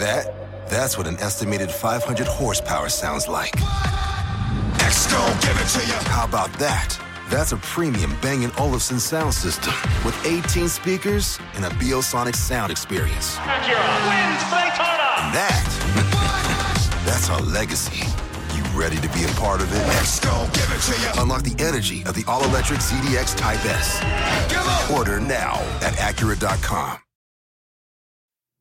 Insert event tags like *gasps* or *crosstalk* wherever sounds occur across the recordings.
that? That's what an estimated 500 horsepower sounds like. give it to you. How about that? That's a premium Bang & Olufsen sound system with 18 speakers and a Biosonic sound experience. wins Daytona. And that, *laughs* that's our legacy. You ready to be a part of it? Let's go, give it to you. Unlock the energy of the all-electric ZDX Type S. Order now at Acura.com.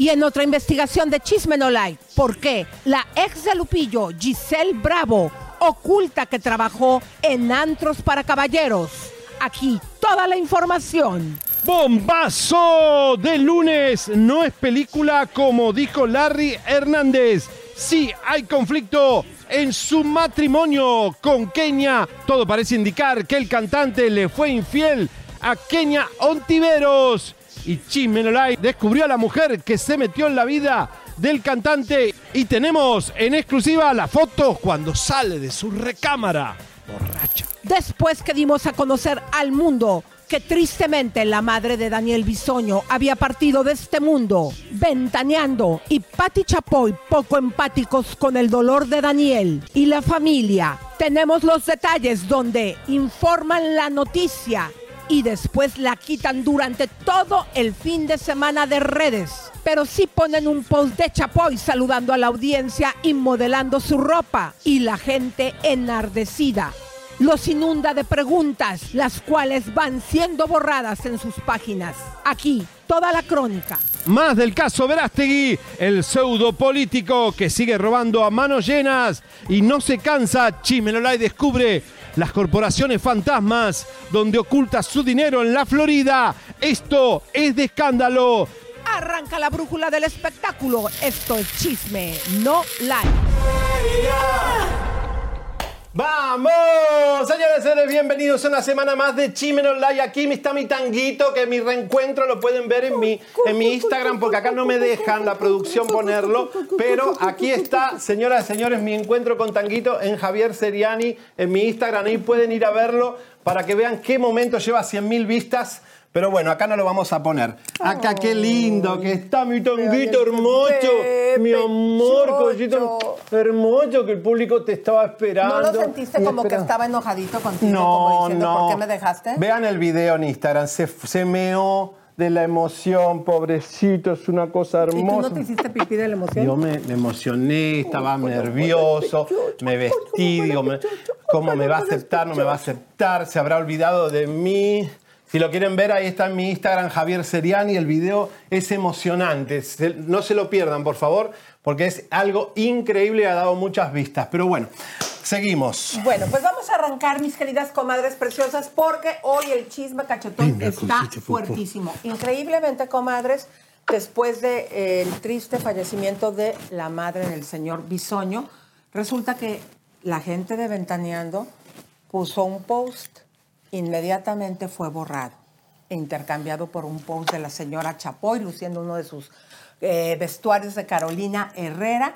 Y en otra investigación de Chisme No Like, ¿por qué la ex de Lupillo, Giselle Bravo, oculta que trabajó en antros para caballeros? Aquí toda la información. Bombazo de lunes. No es película como dijo Larry Hernández. Sí hay conflicto en su matrimonio con Kenia. Todo parece indicar que el cantante le fue infiel a Kenia Ontiveros. Y Chisme No Like descubrió a la mujer que se metió en la vida del cantante. Y tenemos en exclusiva la foto cuando sale de su recámara. Borracha. Después que dimos a conocer al mundo que tristemente la madre de Daniel Bisoño había partido de este mundo, ventaneando y Patti Chapoy poco empáticos con el dolor de Daniel y la familia. Tenemos los detalles donde informan la noticia y después la quitan durante todo el fin de semana de redes. Pero sí ponen un post de Chapoy saludando a la audiencia y modelando su ropa y la gente enardecida los inunda de preguntas, las cuales van siendo borradas en sus páginas. Aquí, toda la crónica. Más del caso Verástegui, el pseudo político que sigue robando a manos llenas y no se cansa. Chimenolay descubre las corporaciones fantasmas donde oculta su dinero en la Florida. Esto es de escándalo. Arranca la brújula del espectáculo. Esto es chisme, no like. ¡Vamos! Señores y señores, bienvenidos a una semana más de Chimen Online. Aquí está mi tanguito, que mi reencuentro lo pueden ver en mi, en mi Instagram, porque acá no me dejan la producción ponerlo. Pero aquí está, señoras y señores, mi encuentro con tanguito en Javier Seriani, en mi Instagram. Ahí pueden ir a verlo para que vean qué momento lleva 100.000 vistas. Pero bueno, acá no lo vamos a poner. Acá qué lindo que está mi tonguito hermoso. Mi amor, collito hermoso, que el público te estaba esperando. ¿No lo sentiste como que estaba enojadito contigo? No, como diciendo, no. ¿por qué me dejaste? Vean el video en Instagram. Se, se meó de la emoción, pobrecito. Es una cosa ¿Y tú hermosa. no te hiciste pipí de la emoción? Yo me, me emocioné, estaba nervioso, me vestí, digo, me- ¿cómo me va a aceptar? ¿No me va a aceptar? ¿Se habrá olvidado de mí? Si lo quieren ver, ahí está en mi Instagram, Javier Seriani. El video es emocionante. Se- no se lo pierdan, por favor, porque es algo increíble y ha dado muchas vistas. Pero bueno, seguimos. Bueno, pues vamos a arrancar, mis queridas comadres preciosas, porque hoy el chisme cachetón Venga, está fuertísimo. Increíblemente, comadres, después del triste fallecimiento de la madre del señor Bisoño, resulta que la gente de Ventaneando puso un post, inmediatamente fue borrado e intercambiado por un post de la señora Chapoy, luciendo uno de sus eh, vestuarios de Carolina Herrera.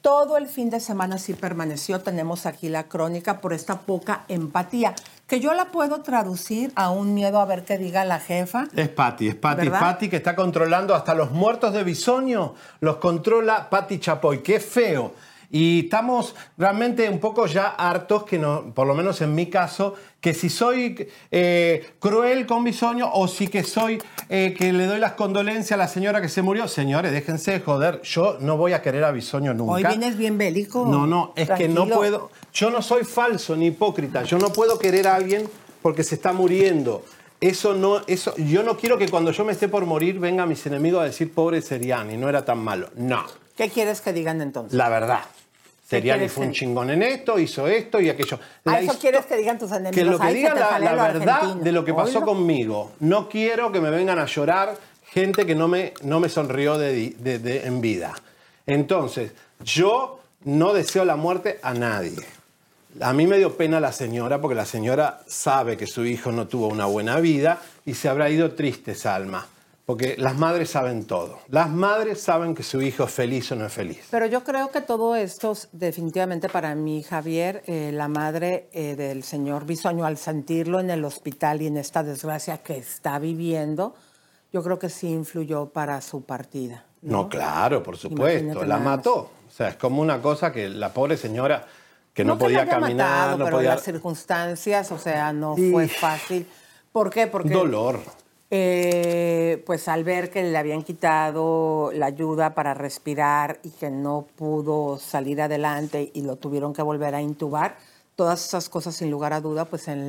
Todo el fin de semana sí permaneció. Tenemos aquí la crónica por esta poca empatía, que yo la puedo traducir a un miedo a ver qué diga la jefa. Es Patti, es Patti. Patti que está controlando hasta los muertos de Bisoño, los controla Patti Chapoy, qué feo. Y estamos realmente un poco ya hartos, que no, por lo menos en mi caso, que si soy eh, cruel con Bisoño o si que soy eh, que le doy las condolencias a la señora que se murió. Señores, déjense de joder, yo no voy a querer a Bisoño nunca. Hoy vienes bien bélico. No, no, es que no puedo. Yo no soy falso ni hipócrita. Yo no puedo querer a alguien porque se está muriendo. Eso no, eso, yo no quiero que cuando yo me esté por morir venga mis enemigos a decir pobre Seriani, no era tan malo. No, ¿Qué quieres que digan entonces? la verdad. Seriani fue un chingón en esto, hizo esto y aquello. ¿A La eso histo- quieres que digan tus enemigos? que lo que te la, la verdad argentino. de lo que pasó conmigo. No quiero que me vengan a llorar gente que no me, no me sonrió de- de- en vida. Entonces, yo no deseo la muerte a nadie. A mí me dio pena la señora porque la señora sabe que su hijo no tuvo una buena vida y se habrá ido triste esa alma. Porque las madres saben todo. Las madres saben que su hijo es feliz o no es feliz. Pero yo creo que todo esto, definitivamente para mí, Javier, eh, la madre eh, del señor Bisoño, al sentirlo en el hospital y en esta desgracia que está viviendo, yo creo que sí influyó para su partida. No, claro, por supuesto. Imagínate La mató. O sea, es como una cosa que la pobre señora que no, que podía haya caminar, matado, no pero podía... las circunstancias, o sea, no Sí. fue fácil. ¿Por qué? Porque Dolor. Eh, pues al ver que le habían quitado la ayuda para respirar y que no pudo salir adelante y lo tuvieron que volver a intubar, todas esas cosas sin lugar a duda, pues en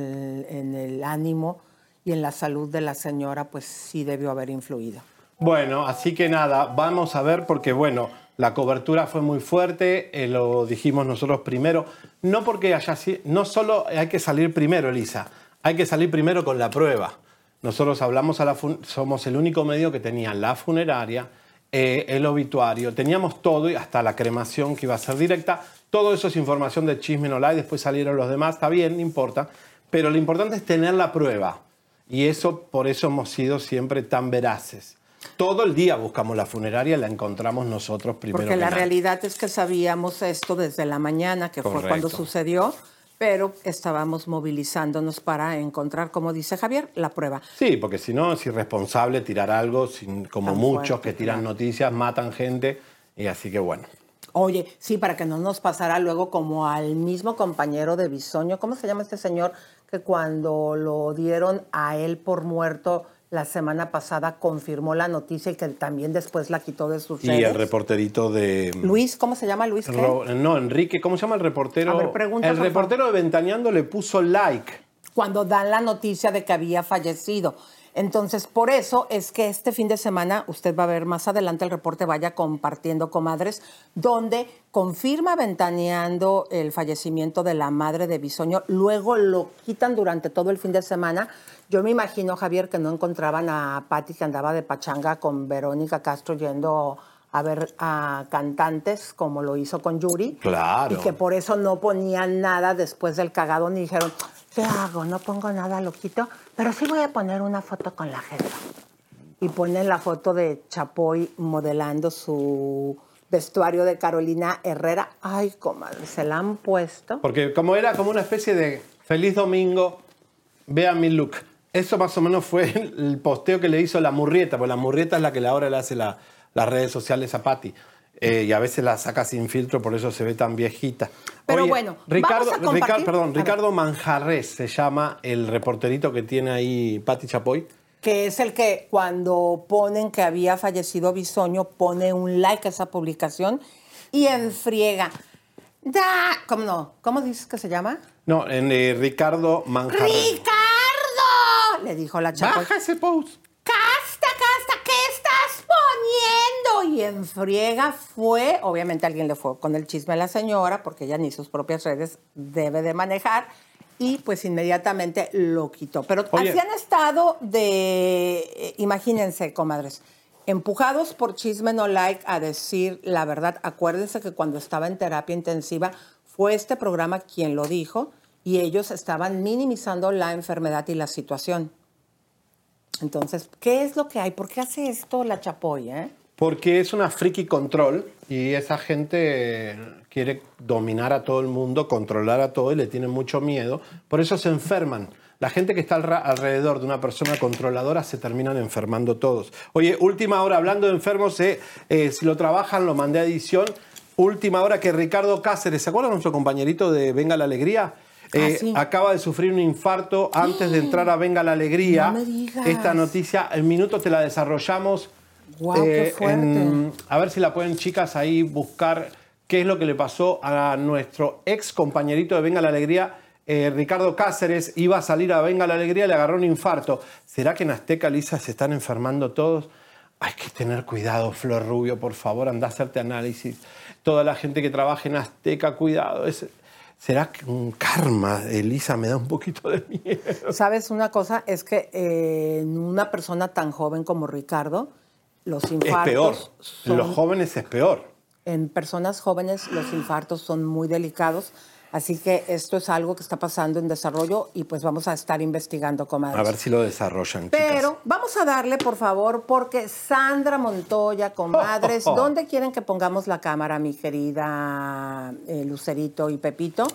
el, ánimo y en la salud de la señora, pues sí debió haber influido. Bueno, así que nada, vamos a ver porque bueno, la cobertura fue muy fuerte, eh, lo dijimos nosotros primero, no porque haya no solo hay que salir primero, Elisa, hay que salir primero con la prueba. Nosotros hablamos a la somos el único medio que tenía la funeraria, eh, el obituario, teníamos todo y hasta la cremación que iba a ser directa. Todo eso es información de Chisme No Lie, después salieron los demás, está bien, no importa, pero lo importante es tener la prueba. Y eso, por eso hemos sido siempre tan veraces. Todo el día buscamos la funeraria la encontramos nosotros primero. Porque que la realidad es que sabíamos esto desde la mañana, que fue cuando sucedió, pero estábamos movilizándonos para encontrar, como dice Javier, la prueba. Sí, porque si no es irresponsable tirar algo, sin, como Tan muchos fuerte, que tiran claro. noticias, matan gente, y así que bueno. Oye, sí, para que no nos pasara luego como al mismo compañero de Bisoño, ¿cómo se llama este señor que cuando lo dieron a él por muerto la semana pasada confirmó la noticia y que también después la quitó de sus Y redes? el reporterito de... Luis, ¿cómo se llama Luis? Ro- no, Enrique, ¿cómo se llama el reportero? A ver, pregunta, el por reportero de Ventaneando le puso like. cuando dan la noticia de que había fallecido. Entonces, por eso es que este fin de semana, usted va a ver más adelante el reporte, vaya compartiendo, comadres, donde confirma ventaneando el fallecimiento de la madre de Bisoño, luego lo quitan durante todo el fin de semana. Yo me imagino, Javier, que no encontraban a Patti que andaba de pachanga con Verónica Castro yendo a ver a cantantes, como lo hizo con Yuri. Claro. Y que por eso no ponían nada después del cagado, ni dijeron, ¿qué hago? No pongo nada, lo quito, pero sí voy a poner una foto con la jefa. Y ponen la foto de Chapoy modelando su vestuario de Carolina Herrera. Ay, comadre, se la han puesto. Porque como era como una especie de feliz domingo, vean mi look. Eso más o menos fue el posteo que le hizo la murrieta, porque la murrieta es la que ahora le hace la- las redes sociales a Patti. Eh, y a veces la saca sin filtro, por eso se ve tan viejita. Pero bueno, Ricardo, vamos a compartir- Ricardo, perdón. Ricardo Manjarres se llama el reporterito que tiene ahí Patti Chapoy. que es el que cuando ponen que había fallecido Bisoño, pone un like a esa publicación y enfriega. Da, ¿Cómo no? ¿Cómo dices que se llama? No, en, eh, Ricardo Manjarres. ¡Ricardo! Le dijo la chapa. Baja ese post. ¡Casta, Y en friega fue, obviamente alguien le fue con el chisme a la señora, porque ella ni sus propias redes debe de manejar, y pues inmediatamente lo quitó. Pero Oye. así han estado de, eh, imagínense, comadres, empujados por chisme no like a decir la verdad. Acuérdense que cuando estaba en terapia intensiva fue este programa quien lo dijo y ellos estaban minimizando la enfermedad y la situación. Entonces, ¿qué es lo que hay? ¿Por qué hace esto la Chapoy, eh? Porque es una friki control y esa gente quiere dominar a todo el mundo, controlar a todo y le tiene mucho miedo. Por eso se enferman. La gente que está alrededor de una persona controladora se terminan enfermando todos. Oye, última hora, hablando de enfermos, eh, eh, si lo trabajan, lo mandé a edición. Última hora que Ricardo Cáceres, ¿se acuerdan nuestro compañerito de Venga la Alegría? Eh, Ah, sí. Acaba de sufrir un infarto antes de *gasps* entrar a Venga la Alegría. No me digas. Esta noticia, en minutos te la desarrollamos. Guau, qué Eh, fuerte. en- a ver si la pueden, chicas, ahí buscar qué es lo que le pasó a nuestro ex compañerito de Venga la Alegría, eh, Ricardo Cáceres. Iba a salir a Venga la Alegría y le agarró un infarto. ¿Será que en Azteca, Lisa, se están enfermando todos? Hay que tener cuidado, Flor Rubio, por favor, anda a hacerte análisis. Toda la gente que trabaja en Azteca, cuidado. Es- ¿Será que un karma? Elisa me da un poquito de miedo. ¿Sabes una cosa? Es que eh, una persona tan joven como Ricardo, los Es infartos. peor. son- En los jóvenes es peor. en personas jóvenes los infartos son muy delicados. Así que esto es algo que está pasando en desarrollo y pues vamos a estar investigando, comadres. A ver si lo desarrollan, chicas. Pero vamos a darle, por favor, porque Sandra Montoya, comadres, *laughs* Oh, oh, oh. ¿dónde quieren que pongamos la cámara, mi querida eh, Lucerito y Pepito?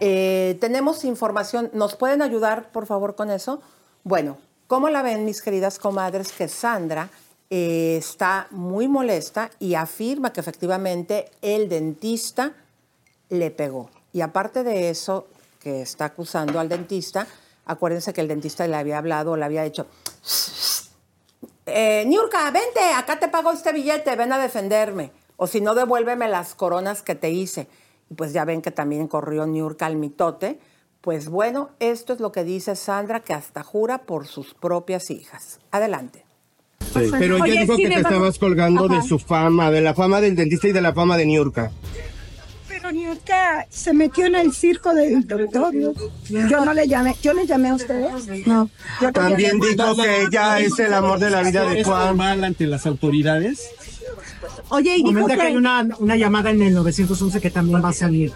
Eh, tenemos información, ¿nos pueden ayudar, por favor, con eso? Bueno, ¿cómo la ven, mis queridas comadres, que Sandra eh, está muy molesta y afirma que efectivamente el dentista le pegó? Y aparte de eso, que está acusando al dentista, acuérdense que el dentista le había hablado, le había dicho, eh, Niurka, vente, acá te pago este billete, ven a defenderme. O si no, devuélveme las coronas que te hice. Y pues ya ven que también corrió Niurka al mitote. Pues bueno, esto es lo que dice Sandra, que hasta jura por sus propias hijas. Adelante. Pero Oye, ella dijo sin que te estabas colgando Ajá. de su fama, de la fama del dentista y de la fama de Niurka. Pero Niurka se metió en el circo del doctor. Yo no le llamé, yo le llamé a ustedes. No. Yo no También llamé. dijo que ella es el amor de la vida de ¿Es Juan. formal ante las autoridades? Oye, y dijo Comenta que hay que una, una llamada en el 911 que también va a salir.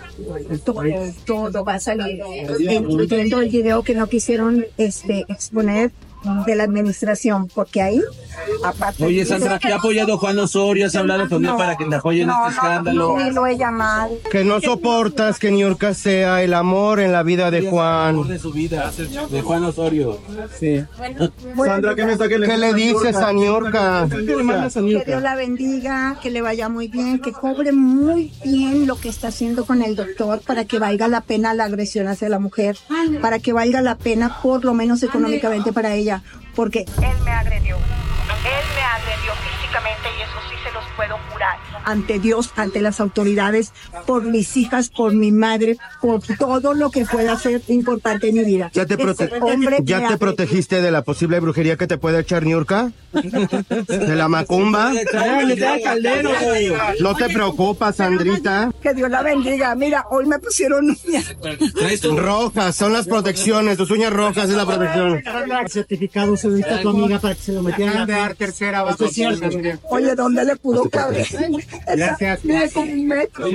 todo, todo va a salir, incluyendo el video que no quisieron este, exponer de la administración, porque ahí, aparte... Oye, Sandra, ¿qué ha apoyado Juan Osorio? ¿Has hablado con él para que le apoyen no, este escándalo? No, lo he llamado. Que no soportas que Niurka sea el amor en la vida de Amor Juan. de su vida, de Juan Osorio. Sí. *laughs* Sandra, ¿qué, le dices a Niurka? ¿Qué le mandas a Que Niurka? Dios la bendiga, que le vaya muy bien, que cobre muy bien lo que está haciendo con el doctor para que valga la pena la agresión hacia la mujer, para que valga la pena por lo menos económicamente para ella, porque Él me agredió. Él me agredió físicamente y eso sí se los puedo jurar. ante Dios, ante las autoridades, por mis hijas, por mi madre, por todo lo que pueda ser importante en mi vida. ¿Ya te, prote- hombre ¿Ya te protegiste de la posible brujería que te puede echar Niurka? ¿De la macumba? No te preocupas, Sandrita. Que Dios la bendiga. Mira, hoy me pusieron uñas. Rojas, son las protecciones, tus uñas rojas es la protección. El certificado se lo a tu amiga para que se lo metieran a dar tercera cierto. Oye, ¿dónde le pudo caber? Gracias. Mira, como un metro.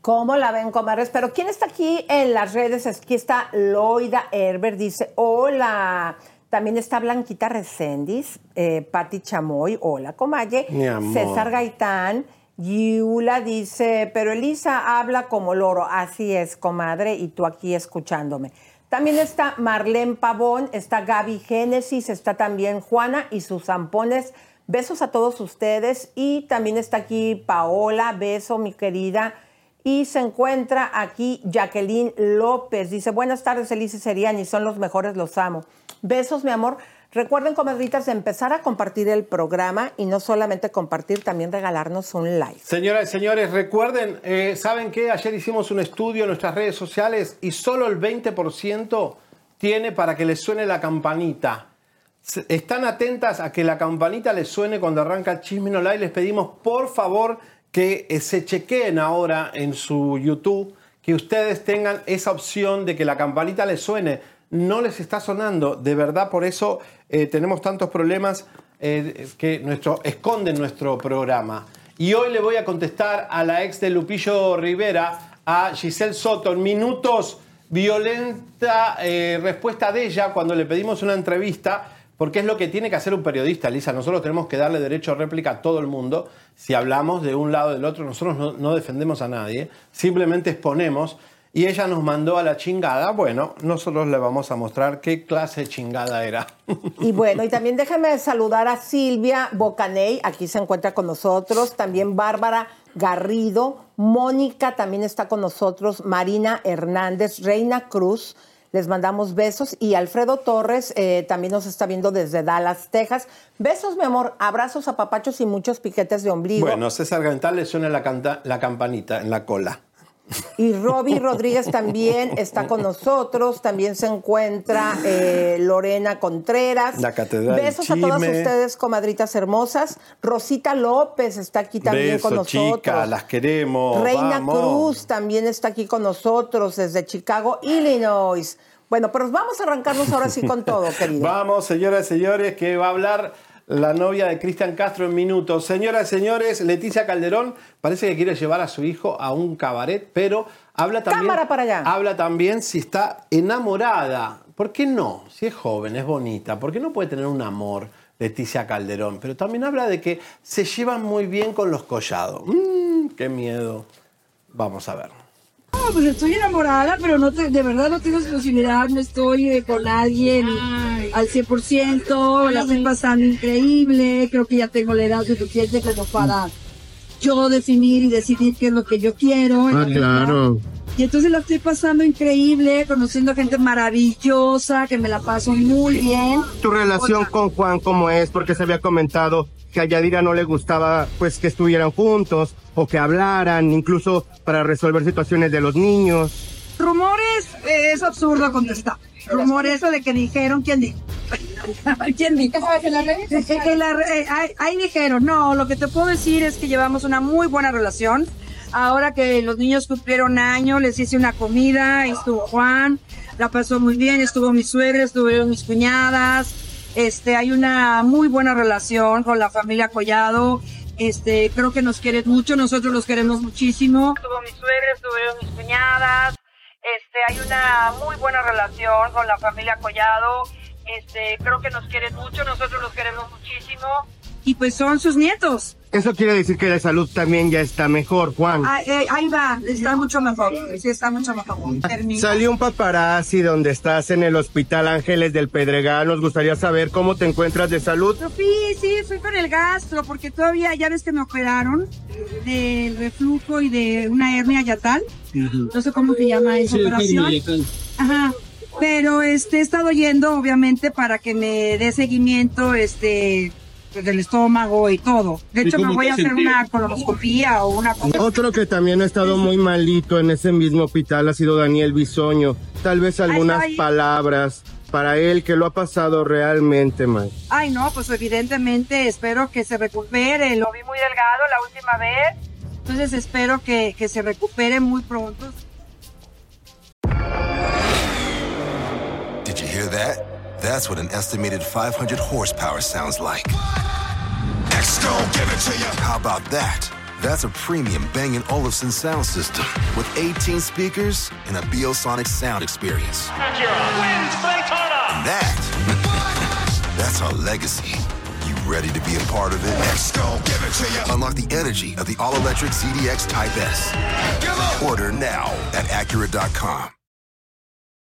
¿Cómo la ven, comadres? Pero ¿quién está aquí en las redes? Aquí está Loida Herbert, dice, hola. También está Blanquita Recendis, eh, Patti Chamoy, hola, comalle. Mi amor. César Gaitán, Yula dice, pero Elisa habla como loro. Así es, comadre, y tú aquí escuchándome. También está Marlene Pavón, está Gaby Génesis, está también Juana y sus zampones. Besos a todos ustedes. Y también está aquí Paola, beso, mi querida. Y se encuentra aquí Jacqueline López. Dice, buenas tardes, Elise Seriani, son los mejores, los amo. Besos, mi amor. Recuerden, comadritas, empezar a compartir el programa y no solamente compartir, también regalarnos un like. Señoras y señores, recuerden, eh, ¿saben qué? Ayer hicimos un estudio en nuestras redes sociales y solo el 20% tiene para que les suene la campanita. Están atentas a que la campanita les suene cuando arranca Chisme No Live. Les pedimos, por favor, que eh, se chequeen ahora en su YouTube, que ustedes tengan esa opción de que la campanita les suene. No les está sonando, de verdad, por eso eh, tenemos tantos problemas eh, que nuestro, esconden nuestro programa. Y hoy le voy a contestar a la ex de Lupillo Rivera, a Giselle Soto, en minutos, violenta eh, respuesta de ella cuando le pedimos una entrevista, porque es lo que tiene que hacer un periodista, Lisa. Nosotros tenemos que darle derecho a réplica a todo el mundo. Si hablamos de un lado o del otro, nosotros no, no defendemos a nadie, simplemente exponemos. Y ella nos mandó a la chingada. Bueno, nosotros le vamos a mostrar qué clase de chingada era. Y bueno, y también déjame saludar a Silvia Bocaney, aquí se encuentra con nosotros, también Bárbara Garrido, Mónica también está con nosotros, Marina Hernández, Reina Cruz, les mandamos besos y Alfredo Torres eh, también nos está viendo desde Dallas, Texas. Besos, mi amor, abrazos a papachos y muchos piquetes de ombligo. Bueno, César Gantal le suena la campanita en la cola. Y Roby Rodríguez también está con nosotros. También se encuentra eh, Lorena Contreras. La Catedral Besos a todas ustedes, comadritas hermosas. Rosita López está aquí también con nosotros. chicas, las queremos. Reina vamos. Cruz también está aquí con nosotros desde Chicago, Illinois. Bueno, pero vamos a arrancarnos ahora sí con todo, *laughs* querida. Vamos, señoras y señores, que va a hablar la novia de Cristian Castro en minutos. Señoras y señores, Leticia Calderón parece que quiere llevar a su hijo a un cabaret, pero habla también. Cámara para allá. Habla también si está enamorada. ¿Por qué no? Si es joven, es bonita, ¿por qué no puede tener un amor? Leticia Calderón, pero también habla de que se llevan muy bien con los collados. Mm, ¡Qué miedo! Vamos a ver. Pues estoy enamorada, pero no te- de verdad no tengo exclusividad, no estoy eh, con alguien al 100%, la estoy pasando increíble, creo que ya tengo la edad suficiente como para yo definir y decidir qué es lo que yo quiero. Ah, claro. Y entonces la estoy pasando increíble, conociendo gente maravillosa, que me la paso muy bien. Tu relación con Juan, ¿cómo es? Porque se había comentado que a Yadira no le gustaba pues que estuvieran juntos o que hablaran, incluso para resolver situaciones de los niños. Rumores, eh, es absurdo contestar. Rumores eso de que dijeron, ¿quién dijo? *laughs* ¿Quién dijo? En la *laughs* red- en la re- eh, ahí, ahí dijeron, no, lo que te puedo decir es que llevamos una muy buena relación. Ahora que los niños cumplieron año, les hice una comida, estuvo Juan, la pasó muy bien, estuvo mi suegra, estuvieron mis cuñadas. Este, hay una muy buena relación con la familia Collado. Este, creo que nos quieren mucho, nosotros los queremos muchísimo. Estuvo mi suegra, estuvieron mis cuñadas. Este, hay una muy buena relación con la familia Collado. Este, creo que nos quieren mucho, nosotros los queremos muchísimo. Y pues son sus nietos. Eso quiere decir que la salud también ya está mejor, Juan. Ah, eh, ahí va, está mucho mejor. Sí, está mucho mejor. Termina. Salió un paparazzi donde estás en el Hospital Ángeles del Pedregal. Nos gustaría saber cómo te encuentras de salud. Sí, sí, fui con el gastro porque todavía, ya ves que me operaron del reflujo y de una hernia yatal. No sé cómo se llama esa operación. Ajá. Pero este he estado yendo obviamente para que me dé seguimiento este del estómago y todo. De ¿Y hecho me voy a hacer sentís? una colonoscopía o una Otro que también ha estado muy malito en ese mismo hospital ha sido Daniel Bisoño. Tal vez algunas ay. palabras para él que lo ha pasado realmente mal. Ay, no, pues evidentemente espero que se recupere. Lo vi muy delgado la última vez. Entonces espero que, que se recupere muy pronto. Did you hear that? That's what an estimated 500 horsepower sounds like. X-Gon, give it to you. How about that? That's a premium Bang & Olufsen sound system with 18 speakers and a Biosonic sound experience. wins Daytona. And that, *laughs* that's our legacy. You ready to be a part of it? X-Gon, give it to you. Unlock the energy of the all-electric ZDX Type S. Order now at Acura.com.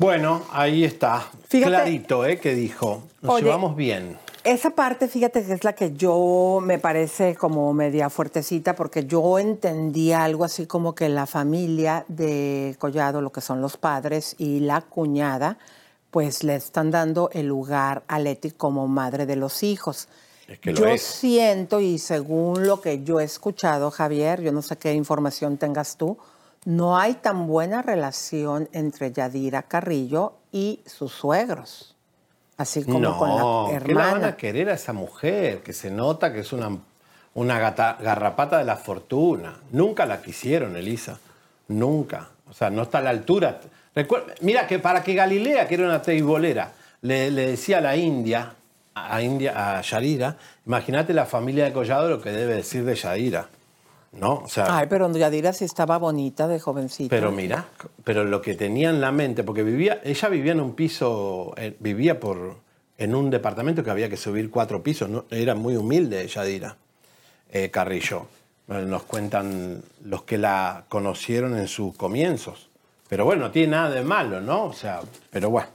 Bueno, ahí está. Fíjate- Clarito, ¿eh? Que dijo. Nos Oye, llevamos bien. Esa parte, fíjate que es la que yo me parece como media fuertecita, porque yo entendía algo así como que la familia de Collado, lo que son los padres y la cuñada, pues le están dando el lugar a Leti como madre de los hijos. Es que lo yo es. siento, y según lo que yo he escuchado, Javier, yo no sé qué información tengas tú, no hay tan buena relación entre Yadira Carrillo y sus suegros. Así como no, con la ¿qué la van hermana. a querer a esa mujer? Que se nota que es una, una gata- garrapata de la fortuna. Nunca la quisieron, Elisa. Nunca. O sea, no está a la altura. Mira que para que Galilea, que era una teibolera, le, le decía a la India, a, India, a Yadira, imagínate la familia de Collado lo que debe decir de Yadira. ¿No? O sea, Ay, pero Yadira sí estaba bonita de jovencita. pero mira, pero lo que tenía en la mente, porque vivía, ella vivía en un piso, eh, vivía por, en un departamento que había que subir cuatro pisos, ¿no? era muy humilde Yadira eh, Carrillo. Nos cuentan los que la conocieron en sus comienzos. Pero bueno, no tiene nada de malo, ¿no? O sea, pero bueno.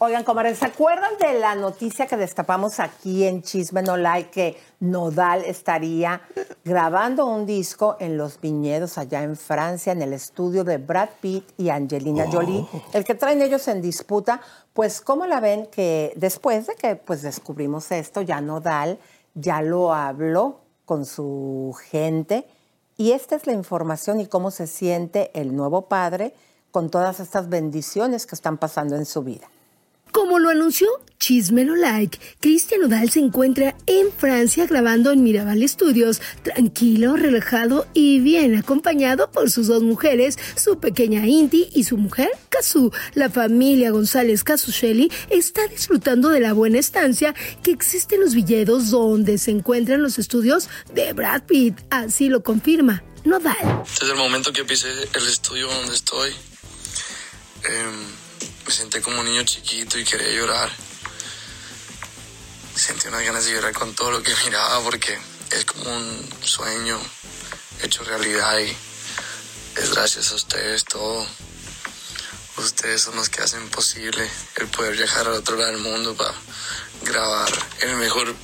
Oigan, comadres, ¿se acuerdan de la noticia que destapamos aquí en Chisme No Like que Nodal estaría grabando un disco en los viñedos allá en Francia, en el estudio de Brad Pitt y Angelina Jolie, el que traen ellos en disputa? Pues, ¿cómo la ven que después de que pues descubrimos esto, ya Nodal ya lo habló con su gente? Y esta es la información y cómo se siente el nuevo padre con todas estas bendiciones que están pasando en su vida. Como lo anunció Chisme No Like, Cristian Odal se encuentra en Francia grabando en Mirabal Studios, tranquilo, relajado y bien acompañado por sus dos mujeres, su pequeña Inti y su mujer Kazu. La familia González Casuchelli está disfrutando de la buena estancia que existe en los Villedos donde se encuentran los estudios de Brad Pitt, así lo confirma Nodal. Desde el momento que pisé el estudio donde estoy, em, me senté como un niño chiquito y quería llorar. Sentí unas ganas de llorar con todo lo que *laughs* miraba porque es como un sueño hecho realidad y es gracias a ustedes todo. Ustedes son los que hacen posible el poder viajar al otro lado del mundo para grabar el mejor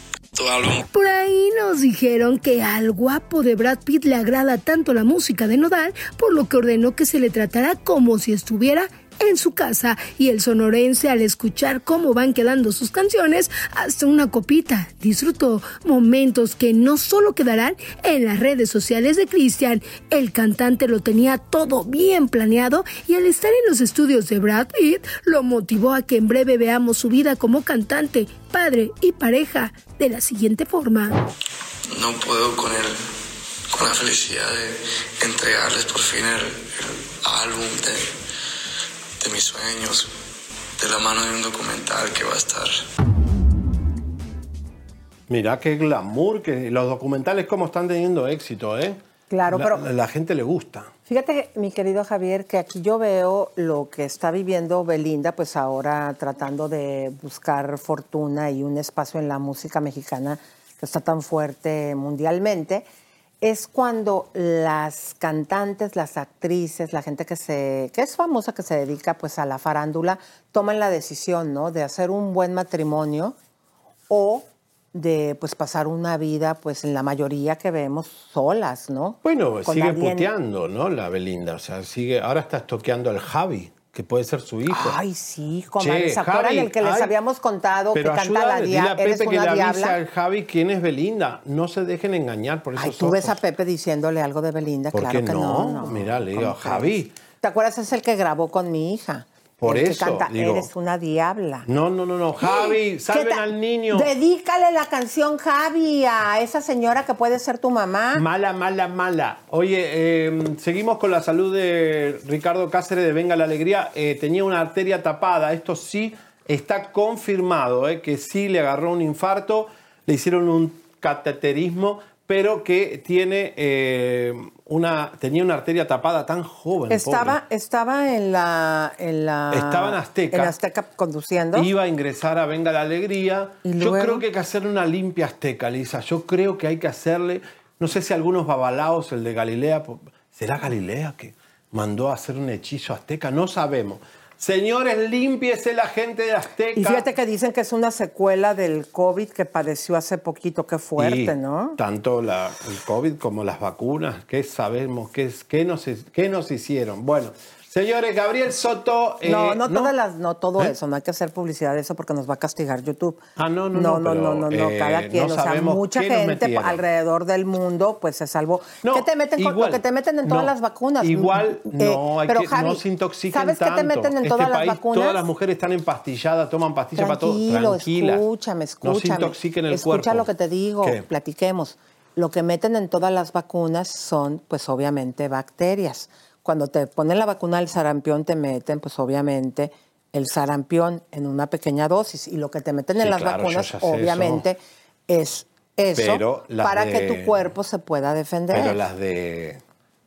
álbum. Por ahí nos dijeron que al guapo de Brad Pitt le agrada tanto la música de Nodal, por lo que ordenó que se le tratara como si estuviera en su casa y el sonorense al escuchar cómo van quedando sus canciones hasta una copita. Disfrutó momentos que no solo quedarán en las redes sociales de Christian el cantante lo tenía todo bien planeado y al estar en los estudios de Brad Pitt lo motivó a que en breve veamos su vida como cantante padre y pareja de la siguiente forma. No puedo con el, con la felicidad de entregarles por fin el, el álbum de, de mis sueños, de la mano de un documental que va a estar. Mira qué glamour, que los documentales como están teniendo éxito, ¿eh? Claro, La- pero- La gente le gusta. Fíjate, mi querido Javier, que aquí yo veo lo que está viviendo Belinda, pues ahora tratando de buscar fortuna y un espacio en la música mexicana que está tan fuerte mundialmente, es cuando las cantantes, las actrices, la gente que se que es famosa que se dedica pues a la farándula toman la decisión, ¿no? de hacer un buen matrimonio o de pues pasar una vida pues en la mayoría que vemos solas, ¿no? Bueno, Con sigue alguien- puteando, ¿no? La Belinda. O sea, sigue. Ahora está estoqueando al Javi, que puede ser su hijo. Ay, sí, comadre. ¿Se acuerdan el que les ay, habíamos contado que Pero canta la a diabla? Eres Pepe que le una avise diabla. al Javi quién es Belinda. No se dejen engañar por esos Ay, tú ves a Pepe diciéndole algo de Belinda, ¿Por claro qué que no? no. no. Mira, le digo, ¿Cómo Javi. ¿Te acuerdas? Es el que grabó con mi hija. Por el eso, que canta digo. Eres una diabla. No, no, no, no. Javi, ¿Qué salven al niño. Dedícale la canción, Javi, a esa señora que puede ser tu mamá. Mala, mala, mala. Oye, eh, seguimos con la salud de Ricardo Cáceres de Venga la Alegría. Eh, tenía una arteria tapada. Esto sí está confirmado, eh, que sí le agarró un infarto, le hicieron un cateterismo, pero que tiene eh, una, tenía una arteria tapada tan joven. Estaba, estaba en la, en la. Estaba en Azteca. En Azteca conduciendo. Iba a ingresar a Venga la Alegría. ¿Y Yo creo que hay que hacerle una limpia azteca, Lisa. Yo creo que hay que hacerle. No sé si algunos babalaos, el de Galilea. ¿Será Galilea que mandó a hacer un hechizo azteca? No sabemos. Señores, límpiese la gente de Azteca. Y fíjate que dicen que es una secuela del COVID que padeció hace poquito. Qué fuerte, Y ¿no? Tanto la- el COVID como las vacunas. ¿Qué sabemos? ¿Qué, es- qué, nos, qué nos hicieron? Bueno, señores, Gabriel Soto. eh, No, no, todas las, no todo ¿Eh? eso, no hay que hacer publicidad de eso porque nos va a castigar YouTube. Ah, no, no, no, no, no, pero, no, no, eh, cada quien, no o sea, mucha gente alrededor del mundo pues se salvó. No, ¿Qué te meten con igual, lo que te meten en todas no, las vacunas? Igual Eh, no, hay pero, que, Javi, no se intoxiquen ¿Sabes qué tanto. te meten en este todas las país, vacunas? Todas las mujeres están empastilladas, toman pastillas para todo. Tranquilas. escúchame, escúchame. No se intoxiquen el Escucha cuerpo. lo que te digo, ¿Qué? platiquemos. Lo que meten en todas las vacunas son, pues obviamente, bacterias. Cuando te ponen la vacuna del sarampión, te meten, pues obviamente, el sarampión en una pequeña dosis. Y lo que te meten en las claro, vacunas, obviamente, es eso Pero las para de- que tu cuerpo se pueda defender. Pero las de.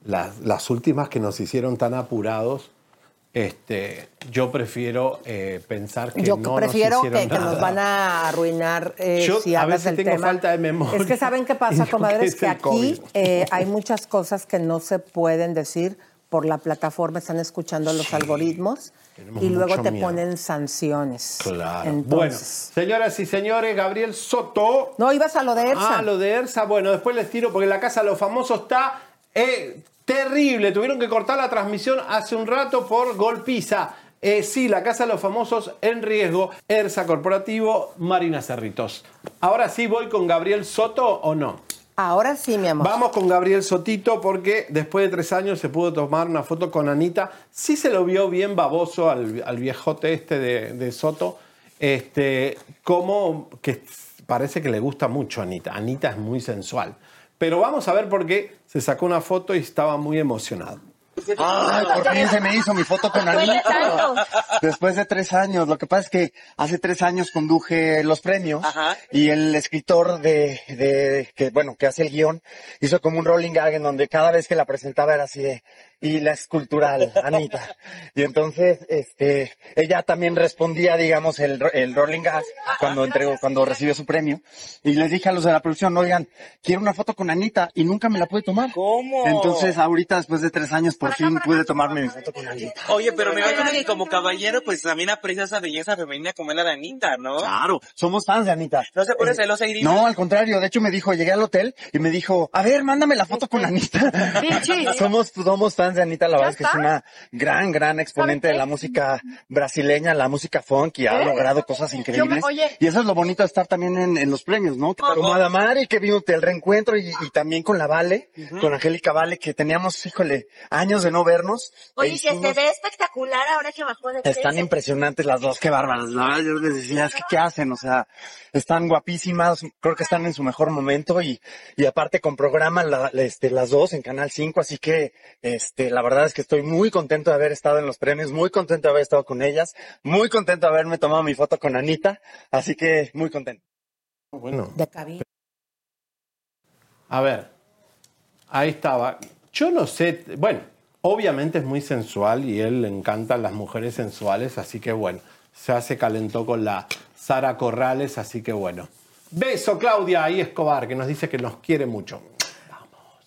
Las, las últimas que nos hicieron tan apurados, Este, yo prefiero eh, pensar que Yo no prefiero nos que, que nos nada. van a arruinar eh, Yo si hablas del tengo tema. falta de memoria. Es que saben qué pasa, *laughs* comadres, que que es aquí eh, hay muchas cosas que no se pueden decir por la plataforma, están escuchando los algoritmos y luego te miedo. ponen sanciones. Claro. Entonces, Bueno, señoras y señores, Gabriel Soto. No, ibas a lo de Ersa. Ah, lo de Ersa. Bueno, después les tiro porque la casa de los famosos está eh, terrible. Tuvieron que cortar la transmisión hace un rato por golpiza. Eh, sí, la casa de los famosos en riesgo. Ersa Corporativo, Marina Cerritos. Ahora sí voy con Gabriel Soto o no. Ahora sí, mi amor. Vamos con Gabriel Sotito porque después de tres años se pudo tomar una foto con Anita. Sí se lo vio bien baboso al, viejote este de, de Soto. Este, como que parece que le gusta mucho a Anita. Anita es muy sensual. Pero vamos a ver por qué se sacó una foto y estaba muy emocionado. Ay, por fin se me hizo mi foto con Después de Anita. Después de tres años. Lo que pasa es que hace tres años conduje los premios y el escritor de, de, que bueno, que hace el guion, hizo como un rolling gag en donde cada vez que la presentaba era así de, y la escultural, Anita. Y entonces, este, ella también respondía, digamos, el, ro- el rolling gag cuando entregó, cuando recibió su premio. Y les dije a los de la producción, oigan, quiero una foto con Anita y nunca me la pude tomar. ¿Cómo? Entonces, ahorita, después de tres años, por fin pude tomarme mi foto con Anita. Oye, pero me imagino que como caballero, pues también aprecia esa belleza femenina como es la de Anita, ¿no? Claro, somos fans de Anita. ¿No se pone Eh, celosa Irina? No, al contrario. De hecho, me dijo, llegué al hotel y me dijo, a ver, mándame la foto con Anita. *laughs* somos, somos fans de Anita. La verdad es que es una gran, gran exponente de la música brasileña, la música funk y ha ¿Eh? logrado cosas increíbles. oye. Y eso es lo bonito de estar también en, en los premios, ¿no? Como Adamari, que vino del reencuentro y, y también con la Vale, con Angélica Vale, que teníamos, híjole, años de no vernos. Oye, E que se hicimos- ve espectacular ahora que bajó de están impresionantes las dos, qué bárbaras. La verdad, yo les decía, es que qué hacen, o sea, están guapísimas, creo que están en su mejor momento y, y aparte con programa la- este, las dos en Canal 5, así que, este, la verdad es que estoy muy contento de haber estado en los premios, muy contento de haber estado con ellas, muy contento de haberme tomado mi foto con Anita, así que muy contento. Bueno. De cabina. A ver, ahí estaba. Yo no sé, bueno, obviamente es muy sensual y él le encantan las mujeres sensuales, así que bueno, ya se calentó con la Sara Corrales, así que bueno. Beso, Claudia y Escobar, que nos dice que nos quiere mucho.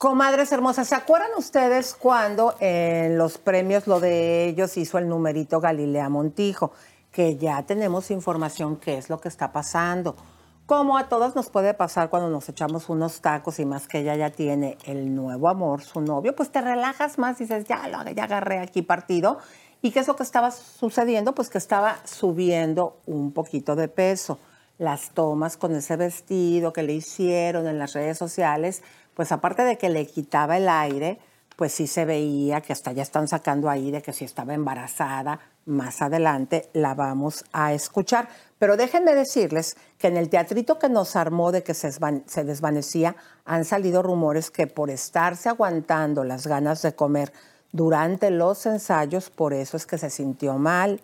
Comadres hermosas, ¿se acuerdan ustedes cuando en los premios lo de ellos hizo el numerito Galilea Montijo? Que ya tenemos información qué es lo que está pasando. Como a todas nos puede pasar cuando nos echamos unos tacos y más que ella ya tiene el nuevo amor, su novio, pues te relajas más y dices, ya, lo, ya agarré aquí partido. ¿Y qué es lo que estaba sucediendo? Pues que estaba subiendo un poquito de peso. Las tomas con ese vestido que le hicieron en las redes sociales, pues aparte de que le quitaba el aire, pues sí se veía que hasta ya están sacando ahí de que si estaba embarazada, más adelante la vamos a escuchar. Pero déjenme decirles que en el teatrito que nos armó de que se, se desvanecía, han salido rumores que por estarse aguantando las ganas de comer durante los ensayos, por eso es que se sintió mal,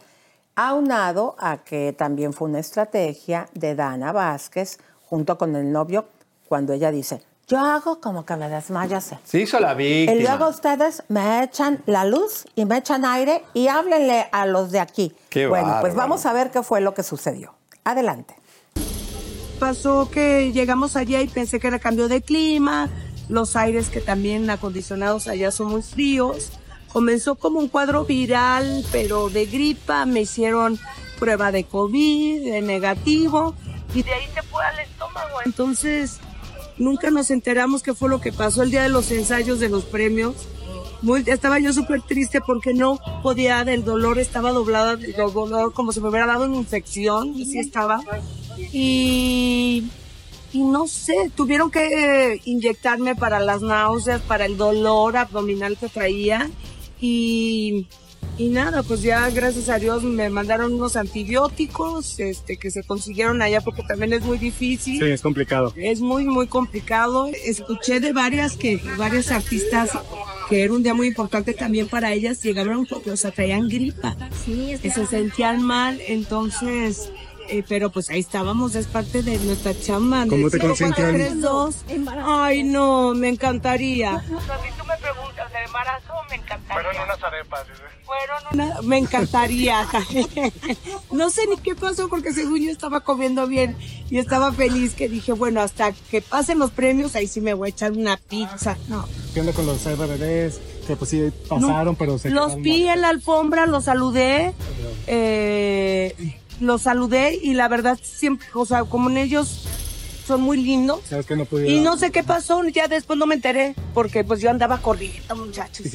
aunado a que también fue una estrategia de Dana Vázquez junto con el novio cuando ella dice, yo hago como que me desmayo. Se hizo la víctima. Y luego ustedes me echan la luz y me echan aire y háblenle a los de aquí. Qué bueno, pues vamos a ver qué fue lo que sucedió. Adelante. Pasó que llegamos allá y pensé que era cambio de clima, los aires que también acondicionados allá son muy fríos. Comenzó como un cuadro viral, pero de gripa, me hicieron prueba de COVID, de negativo, y de ahí se fue al estómago. Entonces, nunca nos enteramos qué fue lo que pasó el día de los ensayos de los premios. Estaba yo súper triste porque no podía del dolor, estaba doblada del dolor como si me hubiera dado una infección, así estaba. Y, no sé, tuvieron que inyectarme para las náuseas, para el dolor abdominal que traía. Y, y nada, pues ya gracias a Dios me mandaron unos antibióticos este, que se consiguieron allá porque también es muy difícil. Sí, es complicado. Es muy, muy complicado. Escuché de varias que, varias artistas que era un día muy importante también para ellas, llegaron porque, o sea, traían gripa. que se sentían mal, entonces, eh, pero pues ahí estábamos, es parte de nuestra chamba. ¿Cómo te consentían? "Tres, dos". Ay, no, me encantaría. Si tú me preguntas, embarazo, me encantaría. Fueron unas arepas. Fueron Una- me encantaría. *laughs* no sé ni qué pasó porque según yo estaba comiendo bien y estaba feliz que dije, bueno, hasta que pasen los premios, ahí sí me voy a echar una pizza. No. ¿Qué onda con los RBDs? Que pues sí pasaron, pero se Los vi en la alfombra, los saludé, eh, los saludé y la verdad siempre, o sea, como en ellos son muy lindos. ¿Sabes que no pudiera? Y no sé qué pasó, ya después no me enteré, porque pues yo andaba corriendo, muchachos.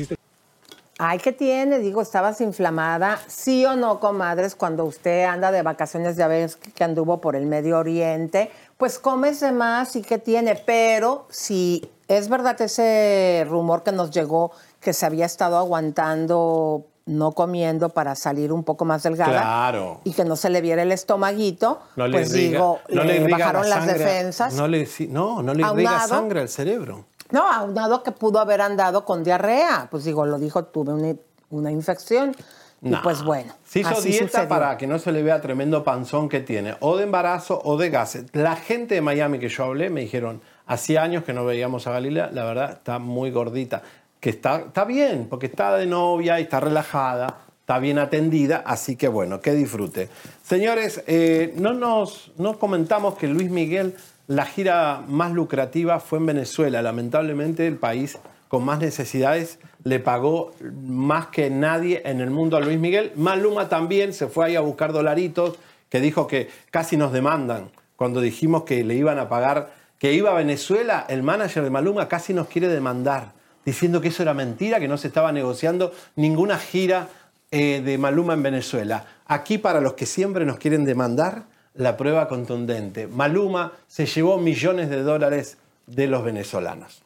Ay, ¿qué tiene? Digo, estabas inflamada. ¿Sí o no, comadres? Cuando usted anda de vacaciones, ya ves que anduvo por el Medio Oriente, pues cómese más y qué tiene. Pero si es verdad ese rumor que nos llegó que se había estado aguantando, no comiendo para salir un poco más delgada. Claro. Y que no se le viera el estomaguito, No le pues digo, no le, le bajaron la las defensas. No le, no, no le irriga sangre al cerebro. No, aunado que pudo haber andado con diarrea. Pues digo, lo dijo, tuve una, una infección. Y No. pues bueno. Se hizo así dieta sucedió. para que no se le vea tremendo panzón que tiene, o de embarazo o de gases. La gente de Miami que yo hablé me dijeron, hacía años que no veíamos a Galila, la verdad está muy gordita. Que está, está bien, porque está de novia y está relajada, está bien atendida, así que bueno, que disfrute. Señores, eh, no nos no comentamos que Luis Miguel, la gira más lucrativa fue en Venezuela. Lamentablemente el país con más necesidades le pagó más que nadie en el mundo a Luis Miguel. Maluma también se fue ahí a buscar dolaritos, que dijo que casi nos demandan. Cuando dijimos que le iban a pagar, que iba a Venezuela, el manager de Maluma casi nos quiere demandar, diciendo que eso era mentira, que no se estaba negociando ninguna gira eh, de Maluma en Venezuela. Aquí para los que siempre nos quieren demandar, la prueba contundente. Maluma se llevó millones de dólares de los venezolanos.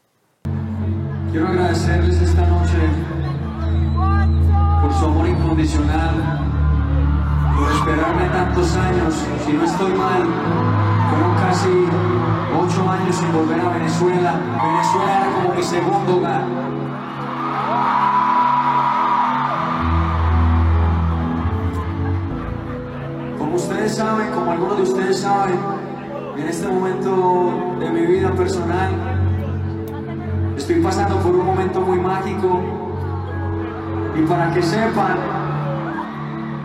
Quiero agradecerles esta noche por su amor incondicional, por esperarme tantos años. Si no estoy mal, fueron casi ocho años sin volver a Venezuela. Venezuela era como mi segundo hogar. Ustedes saben, como algunos de ustedes saben, en este momento de mi vida personal, Estoy pasando por un momento muy mágico y para que sepan,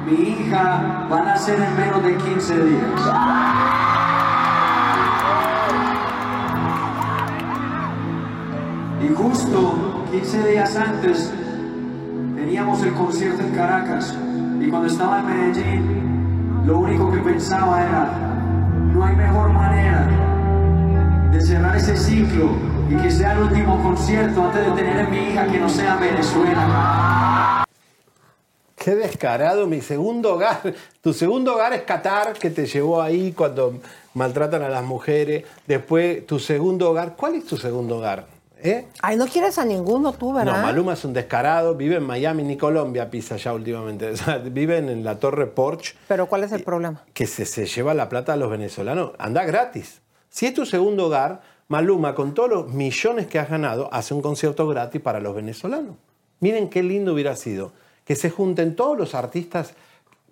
mi hija va a nacer en menos de 15 días. Y justo 15 días antes teníamos el concierto en Caracas y cuando estaba en Medellín, lo único que pensaba era, no hay mejor manera de cerrar ese ciclo y que sea el último concierto antes de tener a mi hija que no sea en Venezuela. Qué descarado, mi segundo hogar. Tu segundo hogar es Qatar, que te llevó ahí cuando maltratan a las mujeres. Después, tu segundo hogar. ¿Cuál es tu segundo hogar? ¿Eh? Ay, no quieres a ninguno tú, ¿verdad? No, Maluma es un descarado, vive en Miami, ni Colombia pisa ya últimamente. *laughs* O sea, viven en la Torre Porsche, Pero ¿cuál es el problema? que se, se lleva la plata a los venezolanos. Anda gratis. Si es tu segundo hogar, Maluma, con todos los millones que has ganado, hace un concierto gratis para los venezolanos. Miren qué lindo hubiera sido que se junten todos los artistas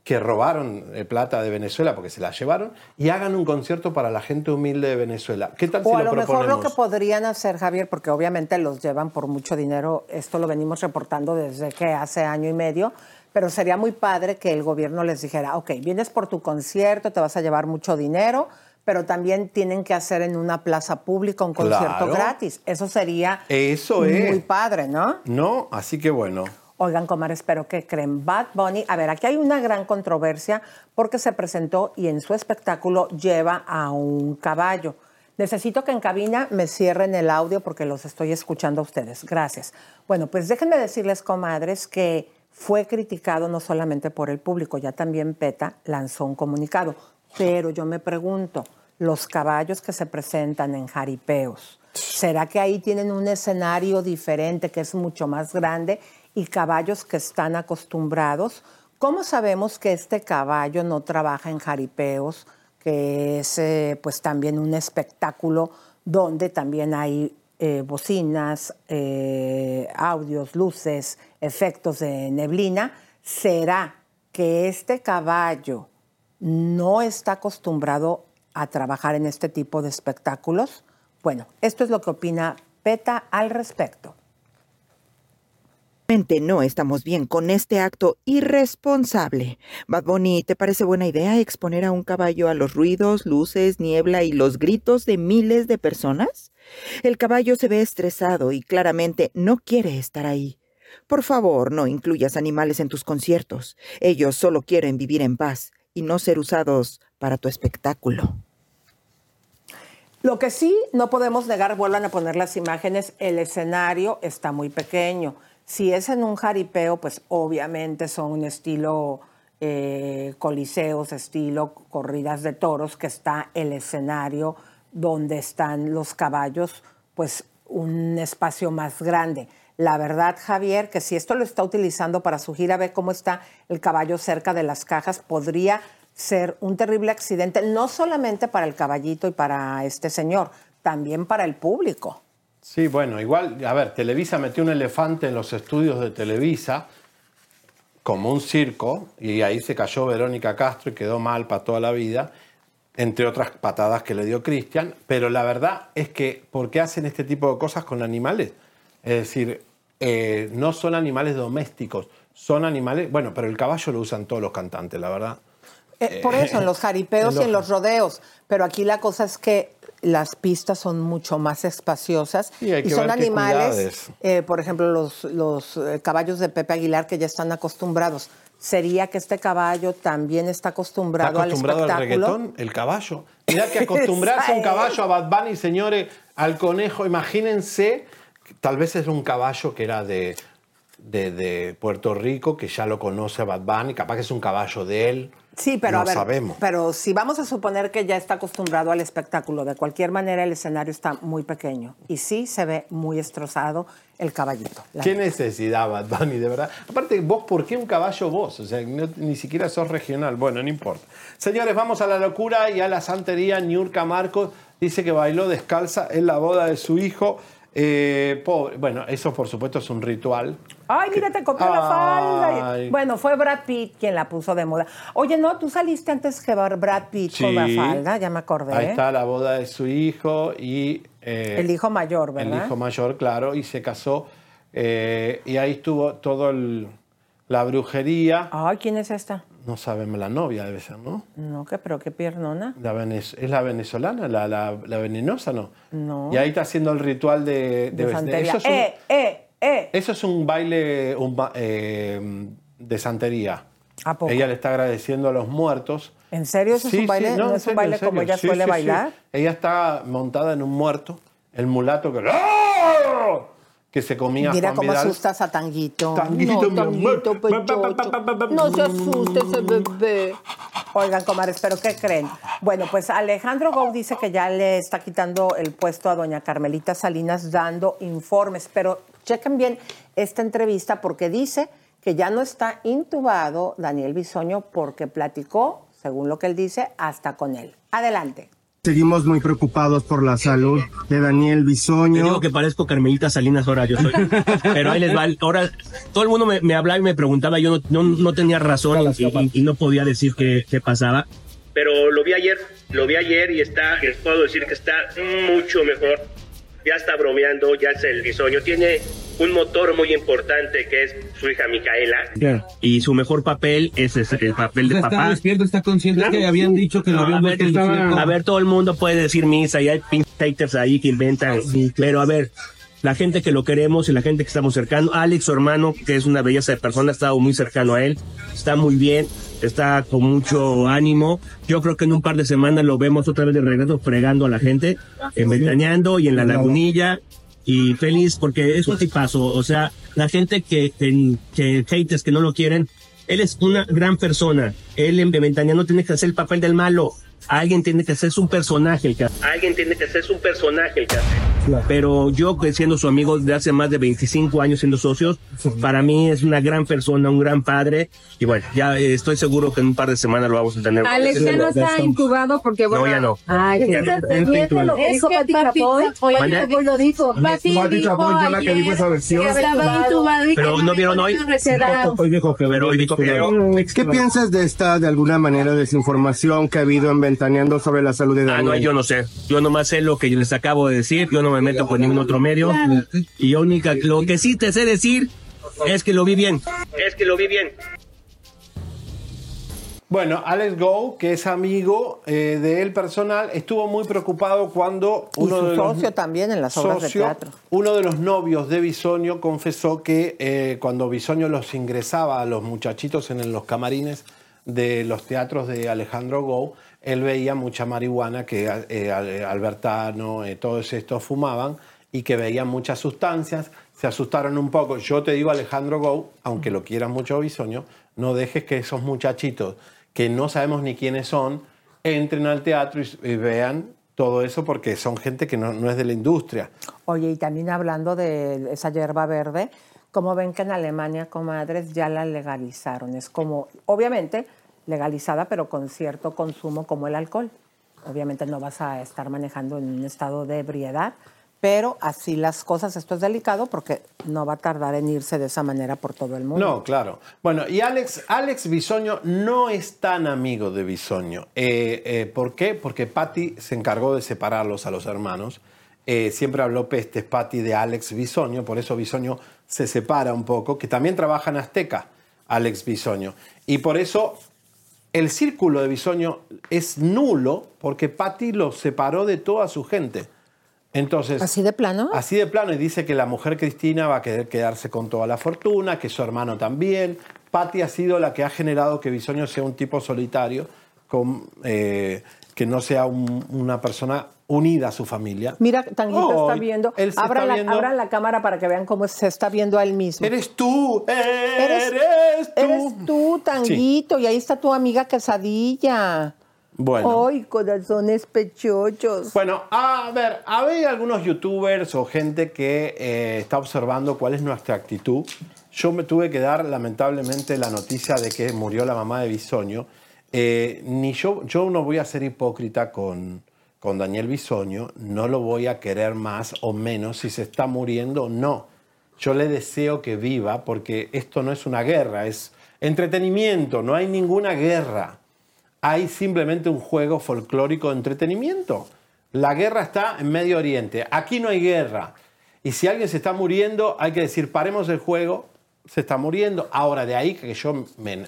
que robaron eh, plata de Venezuela porque se la llevaron y hagan un concierto para la gente humilde de Venezuela. ¿Qué tal O si a lo lo mejor proponemos? lo que podrían hacer, Javier, porque obviamente los llevan por mucho dinero, esto lo venimos reportando desde que hace año y medio, pero sería muy padre que el gobierno les dijera, ok, vienes por tu concierto, te vas a llevar mucho dinero, pero también tienen que hacer en una plaza pública un concierto Claro. gratis. Eso sería Eso es. muy padre, ¿no? No, así que bueno. Oigan, comadres, pero ¿qué creen? Bad Bunny, a ver, aquí hay una gran controversia porque se presentó y en su espectáculo lleva a un caballo. Necesito que en cabina me cierren el audio porque los estoy escuchando a ustedes. Gracias. Bueno, pues déjenme decirles, comadres, que fue criticado no solamente por el público, ya también PETA lanzó un comunicado. Pero yo me pregunto, los caballos que se presentan en jaripeos, ¿será que ahí tienen un escenario diferente que es mucho más grande y caballos que están acostumbrados? ¿Cómo sabemos que este caballo no trabaja en jaripeos, que es eh, pues también un espectáculo donde también hay eh, bocinas, eh, audios, luces, efectos de neblina? ¿Será que este caballo no está acostumbrado a trabajar en este tipo de espectáculos? Bueno, esto es lo que opina PETA al respecto. No estamos bien con este acto irresponsable. Bad Bunny, ¿te parece buena idea exponer a un caballo a los ruidos, luces, niebla y los gritos de miles de personas? El caballo se ve estresado y claramente no quiere estar ahí. Por favor, no incluyas animales en tus conciertos. Ellos solo quieren vivir en paz y no ser usados para tu espectáculo. Lo que sí no podemos negar, vuelvan a poner las imágenes, el escenario está muy pequeño. Si es en un jaripeo, pues obviamente son un estilo eh, coliseos, estilo corridas de toros, que está el escenario donde están los caballos, pues un espacio más grande. La verdad, Javier, que si esto lo está utilizando para su gira, ve cómo está el caballo cerca de las cajas, podría ser un terrible accidente, no solamente para el caballito y para este señor, también para el público. Sí, bueno, igual, a ver, Televisa metió un elefante en los estudios de Televisa como un circo y ahí se cayó Verónica Castro y quedó mal para toda la vida, entre otras patadas que le dio Cristian, pero la verdad es que, ¿por qué hacen este tipo de cosas con animales? Es decir, eh, no son animales domésticos, son animales, bueno, pero el caballo lo usan todos los cantantes, la verdad. Eh, por eso, en los *laughs* jaripeos y en los rodeos. Pero aquí la cosa es que las pistas son mucho más espaciosas y son animales, eh, por ejemplo, los, los eh, caballos de Pepe Aguilar que ya están acostumbrados. ¿Sería que este caballo también está acostumbrado, ¿Está acostumbrado al al espectáculo? reggaetón? El caballo. Mirá que *laughs* acostumbrarse a un caballo a Bad Bunny, señores, al conejo, imagínense, tal vez es un caballo que era de, de, de Puerto Rico, que ya lo conoce a Bad Bunny, capaz que es un caballo de él. Sí, pero no a ver, sabemos. pero si vamos a suponer que ya está acostumbrado al espectáculo, de cualquier manera el escenario está muy pequeño y sí se ve muy destrozado el caballito. ¿Qué necesidad, Bad Bunny, de verdad? Aparte, vos, ¿por qué un caballo vos? O sea, no- ni siquiera sos regional. Bueno, no importa. Señores, vamos a la locura y a la santería. Niurka Marcos dice que bailó descalza en la boda de su hijo. Eh, pobre. Bueno, eso por supuesto es un ritual. Ay, mira, te copió la falda. Bueno, fue Brad Pitt quien la puso de moda. Oye, no, tú saliste antes que Brad Pitt con la falda, ya me acordé. Ahí está la boda de su hijo y... eh, El hijo mayor, ¿verdad? El hijo mayor, claro, y se casó. eh, y ahí estuvo todo el- la brujería. Ay, ¿quién es esta? No sabemos, la novia debe ser, ¿no? No, que pero qué piernona. La venez- ¿Es la venezolana, la, la- la venenosa, no? No. Y ahí está haciendo el ritual de... De. Eso es un, Eh, eh, eh. eso es un baile un ba- eh, de santería. ¿A poco? Ella le está agradeciendo a los muertos. ¿En serio eso es un baile? ¿No es un baile serio. como ella Sí, suele sí, sí. bailar? Ella está montada en un muerto, el mulato que, ¡Ah! que se comía Mira Juan cómo Vidal. asustas a Tanguito. Tanguito, no, mi amor. Tanguito. No se asuste ese bebé. Oigan, comadres, ¿pero qué creen? Bueno, pues Alejandro Gou dice que ya le está quitando el puesto a doña Carmelita Salinas dando informes, pero chequen bien esta entrevista porque dice que ya no está intubado Daniel Bisoño porque platicó, según lo que él dice, hasta con él. Adelante. Seguimos muy preocupados por la salud de Daniel Te Bisoño. digo que parezco Carmelita Salinas ahora yo soy. Pero ahí les va. Ahora, todo el mundo me, me hablaba y me preguntaba, yo no, no, no tenía razón y, y- y no podía decir qué, qué pasaba. Pero lo vi ayer, lo vi ayer y está, les puedo decir que está mucho mejor. Ya está bromeando, ya es el bisoño. Tiene un motor muy importante que es su hija Micaela. Y su mejor papel es ese, el papel de Está papá. despierto, está consciente que habían dicho que lo No, habían a, ver, incierto. a ver, todo el mundo puede decir misa y hay haters ahí que inventan. Pero a ver, la gente que lo queremos y la gente que estamos cercano, Alex, su hermano, que es una belleza de persona, ha estado muy cercano a él, está muy bien, está con mucho ánimo. Yo creo que en un par de semanas lo vemos otra vez de regreso fregando a la gente, en Ventaneando y en la lagunilla. Y feliz porque es un tipazo. O sea, la gente que, que, que haters que no lo quieren, él es una gran persona. Él en Ventaneando tiene que hacer el papel del malo. Alguien tiene que ser un personaje el que Alguien tiene que ser un personaje el que Pero yo, siendo su amigo de hace más de 25 años siendo socios, para mí es una gran persona, un gran padre. Y bueno, ya eh, estoy seguro que en un par de semanas lo vamos a tener. Alex ya no está intubado porque No, bueno. ya no. Ay, Ya qué no. Fíjate lo que dijo Pati Chapoy. Oye, lo dijo. Pati Pati Chapoy fue la que dijo esa versión. estaba intubado y que Pero no vieron hoy. Hoy dijo que Pero hoy dijo que ¿Qué piensas de esta, de alguna manera, desinformación que ha habido en Ventaneando sobre la salud de Ah, Daniel? no, yo no sé. Yo nomás sé lo que les acabo de decir. Yo no me meto con ningún otro medio. Y yo única, lo que sí te sé decir Es que lo vi bien. Es que lo vi bien. Bueno, Alex Go, que es amigo eh, de él personal, estuvo muy preocupado cuando Y uno su de los socio también en las obras de socio, teatro. Uno de los novios de Bisoño confesó que eh, cuando Bisoño los ingresaba a los muchachitos en los camarines de los teatros de Alejandro Gou, él veía mucha marihuana que eh, Al- Albertano, eh, todos estos fumaban y que veían muchas sustancias, se asustaron un poco. Yo te digo, Alejandro Gou, aunque lo quieras mucho Bisoño, no dejes que esos muchachitos que no sabemos ni quiénes son, entren al teatro y, y vean todo eso porque son gente que no, no es de la industria. Oye, y también hablando de esa hierba verde, como ven que en Alemania, comadres, ya la legalizaron. Es como, obviamente, legalizada, pero con cierto consumo como el alcohol. Obviamente no vas a estar manejando en un estado de ebriedad, pero así las cosas, esto es delicado porque no va a tardar en irse de esa manera por todo el mundo. No, claro. Bueno, y Alex, Alex Bisoño no es tan amigo de Bisoño. Eh, eh, ¿Por qué? Porque Patty se encargó de separarlos a los hermanos. Eh, siempre habló pestes Patty de Alex Bisoño, por eso Bisoño se separa un poco, que también trabaja en Azteca, Alex Bisoño. Y por eso el círculo de Bisoño es nulo, porque Patty lo separó de toda su gente. Entonces, ¿Así de plano? Así de plano, y dice que la mujer Cristina va a querer quedarse con toda la fortuna, que su hermano también. Patti ha sido la que ha generado que Bisoño sea un tipo solitario, con, eh, que no sea un- una persona unida a su familia. Mira, Tanguito Oh, está viendo. él se Abran, está la, viendo. abran la cámara para que vean cómo se está viendo a él mismo. Eres tú, eres, eres tú. Eres tú, Tanguito, y ahí está tu amiga Quesadilla. Bueno. Ay, corazones pechochos. Bueno, a ver, había algunos youtubers o gente que eh, está observando cuál es nuestra actitud. Yo me tuve que dar, lamentablemente, la noticia de que murió la mamá de Bisoño. Eh, ni yo, yo no voy a ser hipócrita con, con Daniel Bisoño, no lo voy a querer más o menos si se está muriendo o no. Yo le deseo que viva porque esto no es una guerra, es entretenimiento, no hay ninguna guerra hay simplemente un juego folclórico de entretenimiento. La guerra está en Medio Oriente. Aquí no hay guerra. Y si alguien se está muriendo, hay que decir, paremos el juego, se está muriendo. Ahora, de ahí que yo me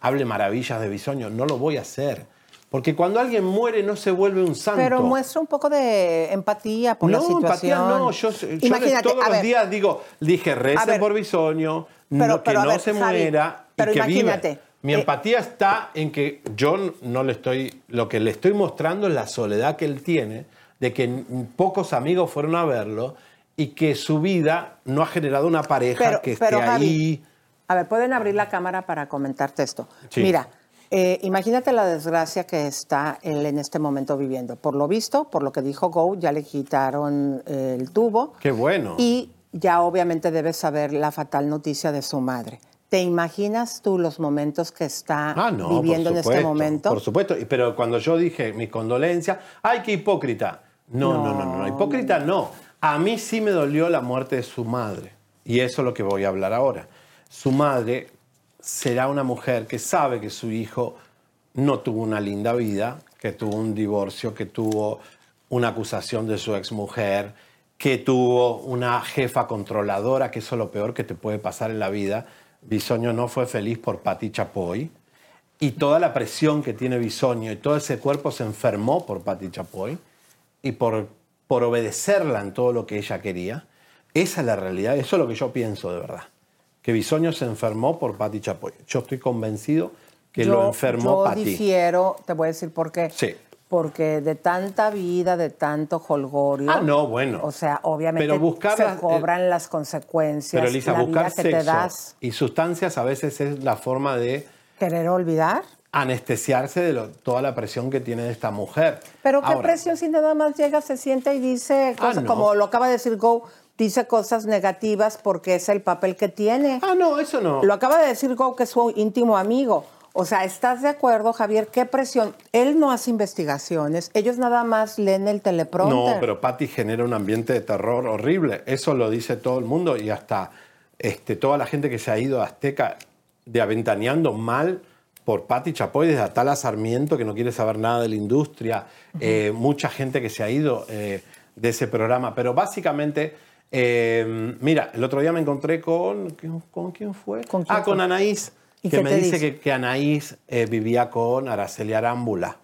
hable maravillas de Bisoño, no lo voy a hacer. Porque cuando alguien muere no se vuelve un santo. Pero muestra un poco de empatía por la no, situación. empatía no. Yo, yo todos los ver, días digo, dije, recen por Pero- no, que pero no ver, se Javi, muera pero y que viva. imagínate, Mi eh, empatía está en que yo no le estoy, lo que le estoy mostrando es la soledad que él tiene, de que pocos amigos fueron a verlo y que su vida no ha generado una pareja Pero- que pero, esté Javi, ahí. A ver, pueden abrir la cámara para comentarte esto. Sí. Mira, eh, imagínate la desgracia que está él en este momento viviendo. Por lo visto, por lo que dijo Go, ya le quitaron eh, el tubo Qué bueno. y ya obviamente debes saber la fatal noticia de su madre. ¿Te imaginas tú los momentos que está Ah, no, viviendo en este momento? Por supuesto, pero cuando yo dije mi condolencia, ¡ay, qué hipócrita! No, no, no, no, no, hipócrita no. A mí sí me dolió la muerte de su madre. Y eso es lo que voy a hablar ahora. Su madre será una mujer que sabe que su hijo no tuvo una linda vida, que tuvo un divorcio, que tuvo una acusación de su exmujer, que tuvo una jefa controladora, que eso es lo peor que te puede pasar en la vida. Bisoño no fue feliz por Pati Chapoy y toda la presión que tiene Bisoño y todo ese cuerpo se enfermó por Pati Chapoy y por, por obedecerla en todo lo que ella quería. Esa es la realidad, eso es lo que yo pienso de verdad. Que Bisoño se enfermó por Pati Chapoy. Yo estoy convencido que lo Yo- enfermó yo Pati. difiero, te voy a decir por qué. Sí. Porque de tanta vida, de tanto holgorio. Ah, no, bueno. O sea, obviamente Pero buscar se las- cobran las consecuencias. Pero Elisa, la buscar vida que te sexo das. y sustancias a veces es la forma de Querer olvidar. anestesiarse de lo- toda la presión que tiene esta mujer. Pero qué Ahora, presión si nada más llega, se sienta y dice cosas Ah, no. como lo acaba de decir Go, dice cosas negativas porque es el papel que tiene. Ah, no, eso no. Lo acaba de decir Go, que es su íntimo amigo. O sea, ¿estás de acuerdo, Javier? ¿Qué presión? Él no hace investigaciones, ellos nada más leen el teleprompter. No, pero Patty genera un ambiente de terror horrible. Eso lo dice todo el mundo y hasta este, toda la gente que se ha ido a Azteca de aventaneando mal por Patty Chapoy, desde Atala Sarmiento, que no quiere saber nada de la industria, eh, mucha gente que se ha ido eh, de ese programa. Pero básicamente Eh, mira, el otro día me encontré con. ¿Con quién fue? quién ah, con? Anaís, ¿Y que me dice, dice? Que, que Anaís eh, vivía con Araceli Arámbula,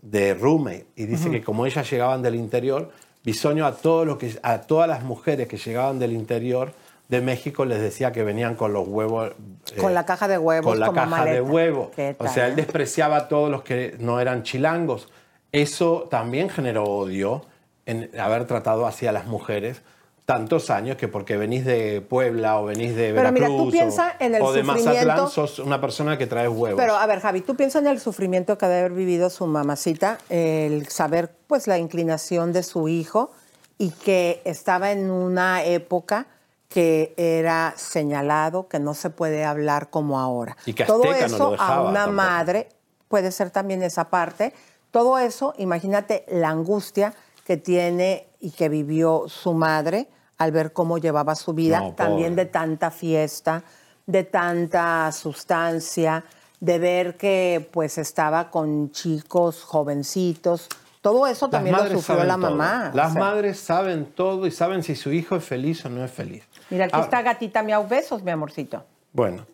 de roommate. Y dice que como ellas llegaban del interior, Bisoño a, todos los que, a todas las mujeres que llegaban del interior de México les decía que venían con los huevos. eh, Con la caja de huevos con la como caja de huevo. ¿Qué O sea, él despreciaba a todos los que no eran chilangos. Eso también generó odio en haber tratado así a las mujeres tantos años que porque venís de Puebla o venís de Pero Veracruz mira, tú o- piensa en el o de Mazatlán, sos una persona que trae huevos. Pero a ver, Javi, tú piensas en el sufrimiento que ha de haber vivido su mamacita, el saber pues la inclinación de su hijo y que estaba en una época que era señalado, que no se puede hablar como ahora. Y que Todo Azteca no eso lo dejaba a una tampoco. madre puede ser también esa parte. Todo eso, imagínate la angustia que tiene y que vivió su madre al ver cómo llevaba su vida, No, también de tanta fiesta, de tanta sustancia, de ver que pues estaba con chicos jovencitos. Todo eso Las también lo sufrió la todo. mamá. Las o sea. madres saben todo y saben si su hijo es feliz o no es feliz. Mira, aquí Ah, está gatita miau besos, mi amorcito. Bueno,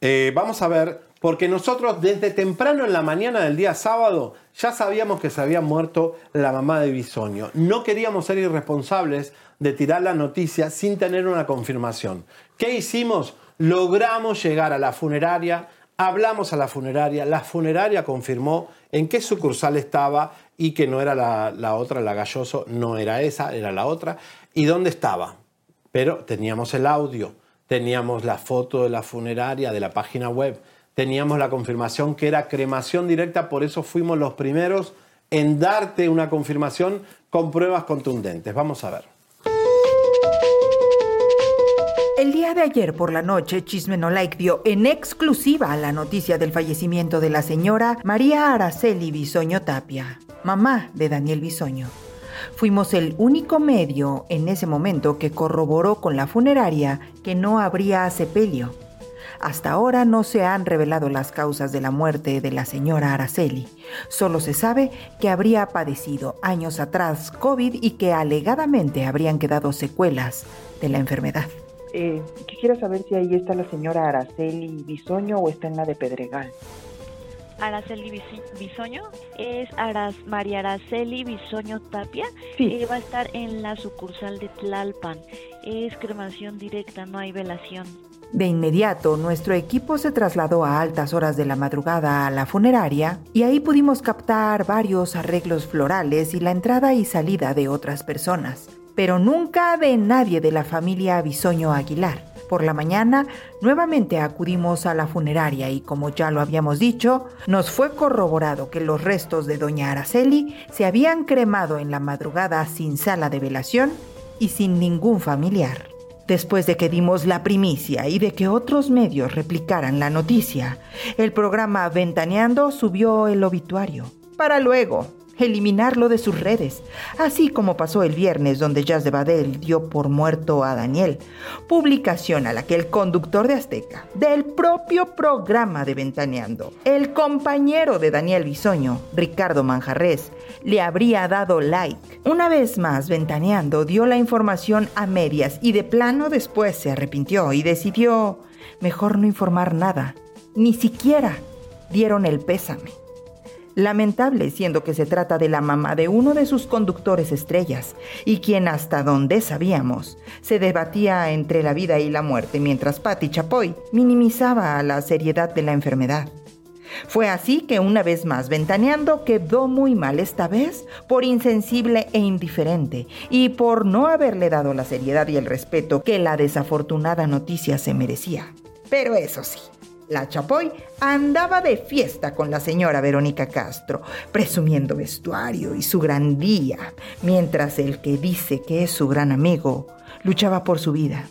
eh, vamos a ver, porque nosotros desde temprano en la mañana del día sábado ya sabíamos que se había muerto la mamá de Bisoño. No queríamos ser irresponsables de tirar la noticia sin tener una confirmación. ¿Qué hicimos? Logramos llegar a la funeraria, hablamos a la funeraria, la funeraria confirmó en qué sucursal estaba y que no era la, la otra, la Galloso, no era esa, era la otra, y dónde estaba. Pero teníamos el audio, teníamos la foto de la funeraria, de la página web, teníamos la confirmación que era cremación directa, por eso fuimos los primeros en darte una confirmación con pruebas contundentes. Vamos a ver. El día de ayer por la noche, Chisme No Like dio en exclusiva la noticia del fallecimiento de la señora María Araceli Bisoño Tapia, mamá de Daniel Bisoño. Fuimos el único medio en ese momento que corroboró con la funeraria que no habría sepelio. Hasta ahora no se han revelado las causas de la muerte de la señora Araceli. Solo se sabe que habría padecido años atrás COVID y que alegadamente habrían quedado secuelas de la enfermedad. Eh, quisiera saber si ahí está la señora Araceli Bisoño o está en la de Pedregal. Araceli Bisoño es Aras, María Araceli Bisoño Tapia. Sí. Eh, va a estar en la sucursal de Tlalpan. Es cremación directa, no hay velación. De inmediato, nuestro equipo se trasladó a altas horas de la madrugada a la funeraria y ahí pudimos captar varios arreglos florales y la entrada y salida de otras personas, pero nunca de nadie de la familia Bisoño Aguilar. Por la mañana, nuevamente acudimos a la funeraria y como ya lo habíamos dicho, nos fue corroborado que los restos de doña Araceli se habían cremado en la madrugada sin sala de velación y sin ningún familiar. Después de que dimos la primicia y de que otros medios replicaran la noticia, el programa Ventaneando subió el obituario, para luego eliminarlo de sus redes, así como pasó el viernes donde Jazz de Badel dio por muerto a Daniel, publicación a la que el conductor de Azteca, del propio programa de Ventaneando, el compañero de Daniel Bisoño, Ricardo Manjarres, le habría dado like. Una vez más, Ventaneando dio la información a medias y de plano después se arrepintió y decidió mejor no informar nada. Ni siquiera dieron el pésame. Lamentable siendo que se trata de la mamá de uno de sus conductores estrellas y quien hasta donde sabíamos se debatía entre la vida y la muerte mientras Patti Chapoy minimizaba la seriedad de la enfermedad. Fue así que una vez más Ventaneando quedó muy mal esta vez por insensible e indiferente y por no haberle dado la seriedad y el respeto que la desafortunada noticia se merecía. Pero eso sí, la Chapoy andaba de fiesta con la señora Verónica Castro, presumiendo vestuario y su gran día, mientras el que dice que es su gran amigo luchaba por su vida.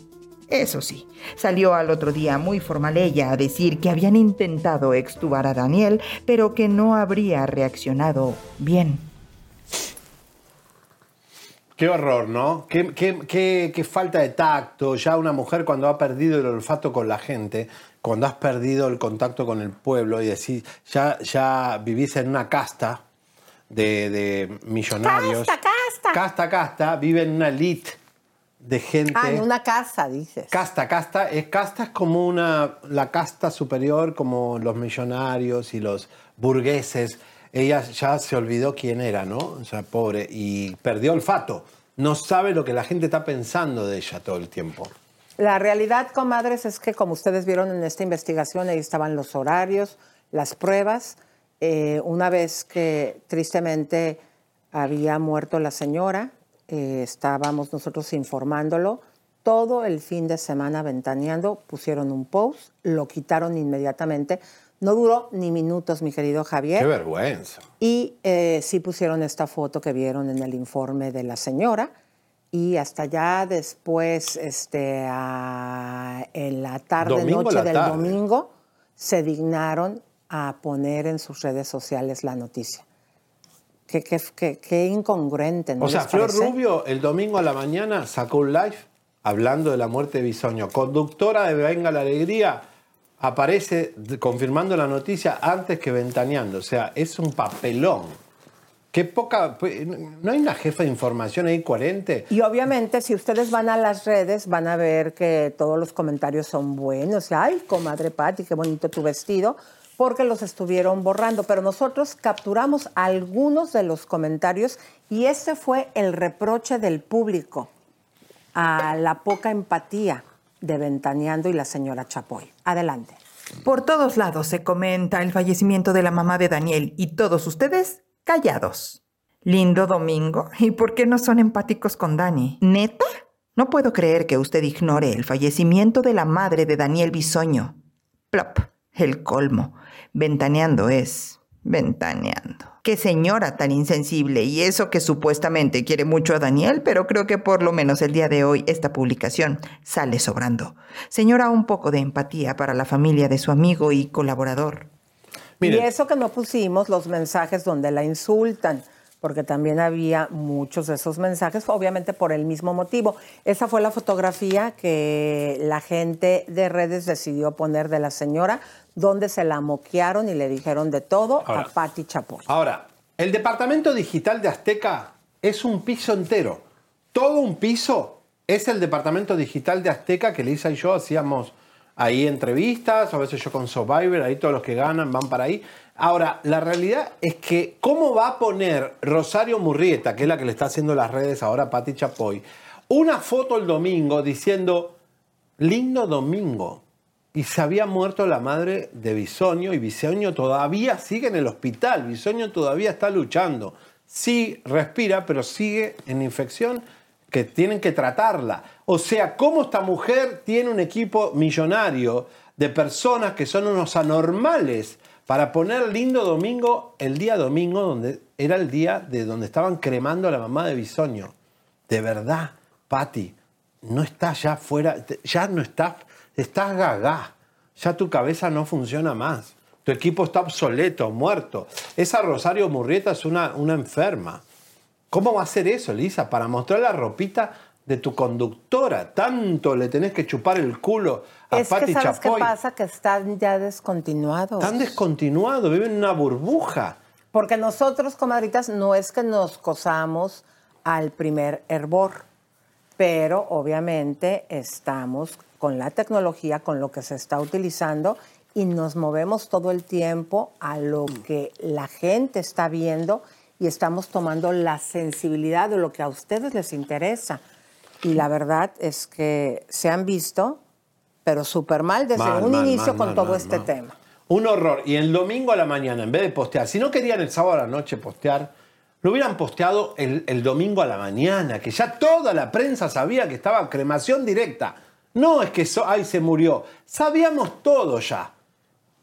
Eso sí, salió al otro día muy formal ella a decir que habían intentado extubar a Daniel, pero que no habría reaccionado bien. Qué horror, ¿no? Qué, qué- qué- qué falta de tacto. Ya una mujer cuando ha perdido el olfato con la gente, cuando has perdido el contacto con el pueblo y decís, ya, ya vivís en una casta de, de millonarios. Casta, casta. Casta, casta, vive en una elite de gente. Ah, en una casa, dices. Casta, casta, es casta es como una la casta superior como los millonarios y los burgueses. Ella ya se olvidó quién era, ¿no? O sea, pobre y perdió olfato. No sabe lo que la gente está pensando de ella todo el tiempo. La realidad, comadres, es que como ustedes vieron en esta investigación, ahí estaban los horarios, las pruebas. Eh, una vez que tristemente había muerto la señora, eh, estábamos nosotros informándolo. Todo el fin de semana ventaneando, pusieron un post, lo quitaron inmediatamente. No duró ni minutos, mi querido Javier. Qué vergüenza. Y eh, sí pusieron esta foto que vieron en el informe de la señora. Y hasta ya después, este, a- en la tarde, Domingo noche la del tarde. domingo, se dignaron a poner en sus redes sociales la noticia. Qué, qué, qué- qué incongruente, ¿no O sea, Flor parece? Rubio el domingo a la mañana sacó un live hablando de la muerte de Bisoño. Conductora de Venga la Alegría aparece confirmando la noticia antes que ventaneando. O sea, es un papelón. Qué poca... pues, ¿No hay una jefa de información ahí coherente? Y obviamente, si ustedes van a las redes, van a ver que todos los comentarios son buenos. Ay, comadre Patti, qué bonito tu vestido, porque los estuvieron borrando. Pero nosotros capturamos algunos de los comentarios y este fue el reproche del público a la poca empatía de Ventaneando y la señora Chapoy. Adelante. Por todos lados se comenta el fallecimiento de la mamá de Daniel y todos ustedes callados. Lindo domingo. ¿Y por qué no son empáticos con Dani? ¿Neta? No puedo creer que usted ignore el fallecimiento de la madre de Daniel Bisoño. Plop, el colmo. Ventaneando es ventaneando. Qué señora tan insensible y eso que supuestamente quiere mucho a Daniel, pero creo que por lo menos el día de hoy esta publicación sale sobrando. Señora, un poco de empatía para la familia de su amigo y colaborador. Y eso que no pusimos los mensajes donde la insultan, porque también había muchos de esos mensajes, obviamente por el mismo motivo. Esa fue la fotografía que la gente de redes decidió poner de la señora, donde se la moquearon y le dijeron de todo Ahora. a Patti Chapoy. Ahora, el departamento digital de Azteca es un piso entero. Todo un piso es el departamento digital de Azteca que Lisa y yo hacíamos ahí entrevistas, a veces yo con Survivor, ahí todos los que ganan van para ahí. Ahora, la realidad es que, ¿cómo va a poner Rosario Murrieta, que es la que le está haciendo las redes ahora a Patti Chapoy, una foto el domingo diciendo, lindo domingo? Y se había muerto la madre de Bisoño y Bisoño todavía sigue en el hospital. Bisoño todavía está luchando. Sí respira, pero sigue en infección que tienen que tratarla. O sea, ¿cómo esta mujer tiene un equipo millonario de personas que son unos anormales para poner lindo domingo el día domingo, donde era el día de donde estaban cremando a la mamá de Bisoño? De verdad, Patti, no estás ya fuera, ya no estás, estás gaga. Ya tu cabeza no funciona más. Tu equipo está obsoleto, muerto. Esa Rosario Murrieta es una, una enferma. ¿Cómo va a ser eso, Lisa? Para mostrar la ropita de tu conductora. Tanto le tenés que chupar el culo a Es que ¿sabes qué pasa? Que están ya descontinuados. Están descontinuados, viven en una burbuja. Porque nosotros, comadritas, no es que nos cosamos al primer hervor, pero obviamente estamos con la tecnología, con lo que se está utilizando y nos movemos todo el tiempo a lo que la gente está viendo y estamos tomando la sensibilidad de lo que a ustedes les interesa. Y la verdad es que se han visto, pero súper mal desde Mal, un mal, inicio mal, con todo este tema. Un horror. Y el domingo a la mañana, en vez de postear, si no querían el sábado a la noche postear, lo hubieran posteado el, el domingo a la mañana, que ya toda la prensa sabía que estaba cremación directa. No es que so- ay, se murió. Sabíamos todo ya.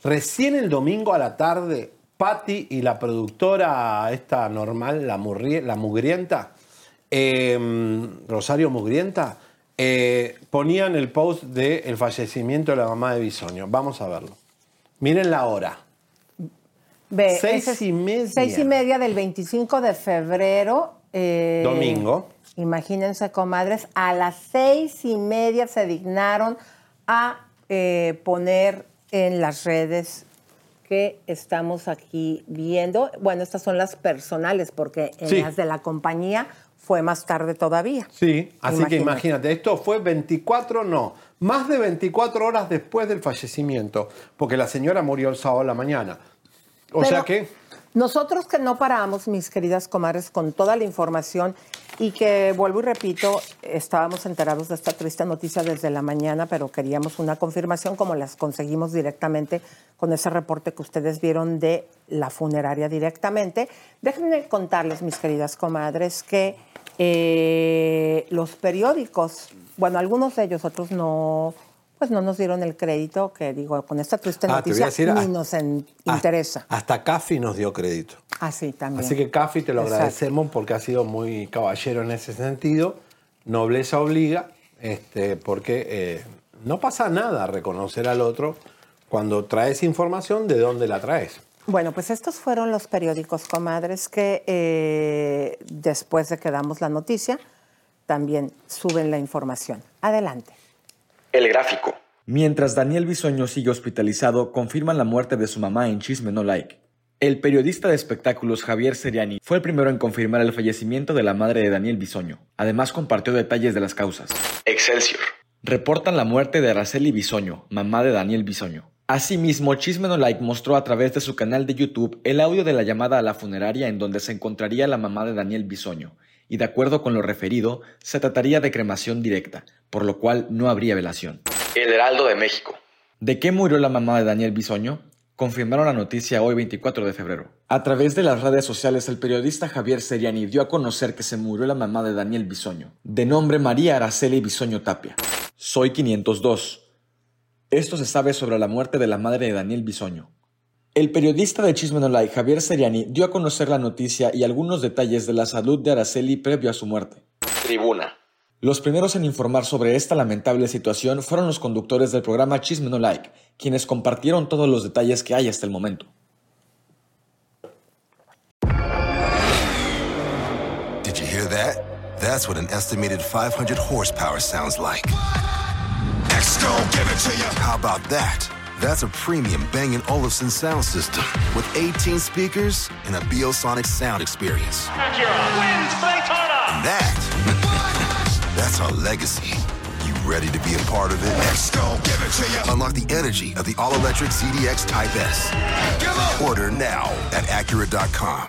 Recién el domingo a la tarde, Patti y la productora esta normal, la mugrienta, eh, Rosario Mugrienta, eh, ponían el post del fallecimiento de la mamá de Bisoño. Vamos a verlo. Miren la hora. Ve, Seis es- y media. Seis y media del 25 de febrero. eh, Domingo. Imagínense, comadres, a las seis y media se dignaron a eh, poner en las redes que estamos aquí viendo. Bueno, estas son las personales, porque en Sí. las de la compañía fue más tarde todavía. Sí, así que Imagínate. imagínate, esto fue 24, no, más de 24 horas después del fallecimiento, porque la señora murió el sábado a la mañana. O Pero- sea que, Nosotros que no paramos, mis queridas comadres, con toda la información y que, vuelvo y repito, estábamos enterados de esta triste noticia desde la mañana, pero queríamos una confirmación como las conseguimos directamente con ese reporte que ustedes vieron de la funeraria directamente. Déjenme contarles, mis queridas comadres, que eh, los periódicos, bueno, algunos de ellos, otros no, pues no nos dieron el crédito que digo, con esta triste Ah, noticia decir, ni ah, nos en- ah, interesa. hasta Caffi nos dio crédito. Así también. Así que Caffi te lo Exacto. agradecemos porque ha sido muy caballero en ese sentido. Nobleza obliga, este, porque eh, no pasa nada reconocer al otro cuando traes información de dónde la traes. Bueno, pues estos fueron los periódicos, comadres, que eh, después de que damos la noticia, también suben la información. Adelante. El gráfico. Mientras Daniel Bisoño sigue hospitalizado, confirman la muerte de su mamá en Chisme No Like. El periodista de espectáculos Javier Seriani fue el primero en confirmar el fallecimiento de la madre de Daniel Bisoño. Además compartió detalles de las causas. Excelsior. Reportan la muerte de Araceli Bisoño, mamá de Daniel Bisoño. Asimismo, Chisme No Like mostró a través de su canal de YouTube el audio de la llamada a la funeraria en donde se encontraría la mamá de Daniel Bisoño, y de acuerdo con lo referido, se trataría de cremación directa, por lo cual no habría velación. El Heraldo de México. ¿De qué murió la mamá de Daniel Bisoño? Confirmaron la noticia hoy 24 de febrero. A través de las redes sociales, el periodista Javier Seriani dio a conocer que se murió la mamá de Daniel Bisoño, de nombre María Araceli Bisoño Tapia. Soy 502. Esto se sabe sobre la muerte de la madre de Daniel Bisoño. El periodista de Chisme No Like, Javier Seriani, dio a conocer la noticia y algunos detalles de la salud de Araceli previo a su muerte. Tribuna. Los primeros en informar sobre esta lamentable situación fueron los conductores del programa Chisme No Like, quienes compartieron todos los detalles que hay hasta el momento. Did you hear that? That's what an estimated 500 horsepower sounds like. X-Gon, give it to you. How about that? That's a premium Bang & Olufsen sound system with 18 speakers and a Biosonic sound experience. Acura wins Daytona. And that, *laughs* that's our legacy. You ready to be a part of it? X-Gon, give it to you. Unlock the energy of the all-electric CDX Type S. Order now at Acura.com.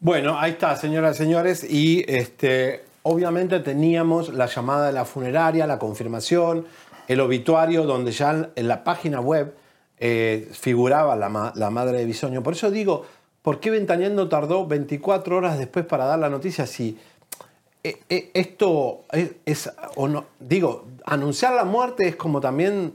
Bueno, ahí está, señoras y señores, y este, obviamente teníamos la llamada de la funeraria, la confirmación, el obituario, donde ya en- la página web eh, figuraba la, ma- la madre de Bisoño. Por eso digo, ¿por qué Ventaneando tardó 24 horas después para dar la noticia si eh, eh, esto es, es- o no, digo, anunciar la muerte es como también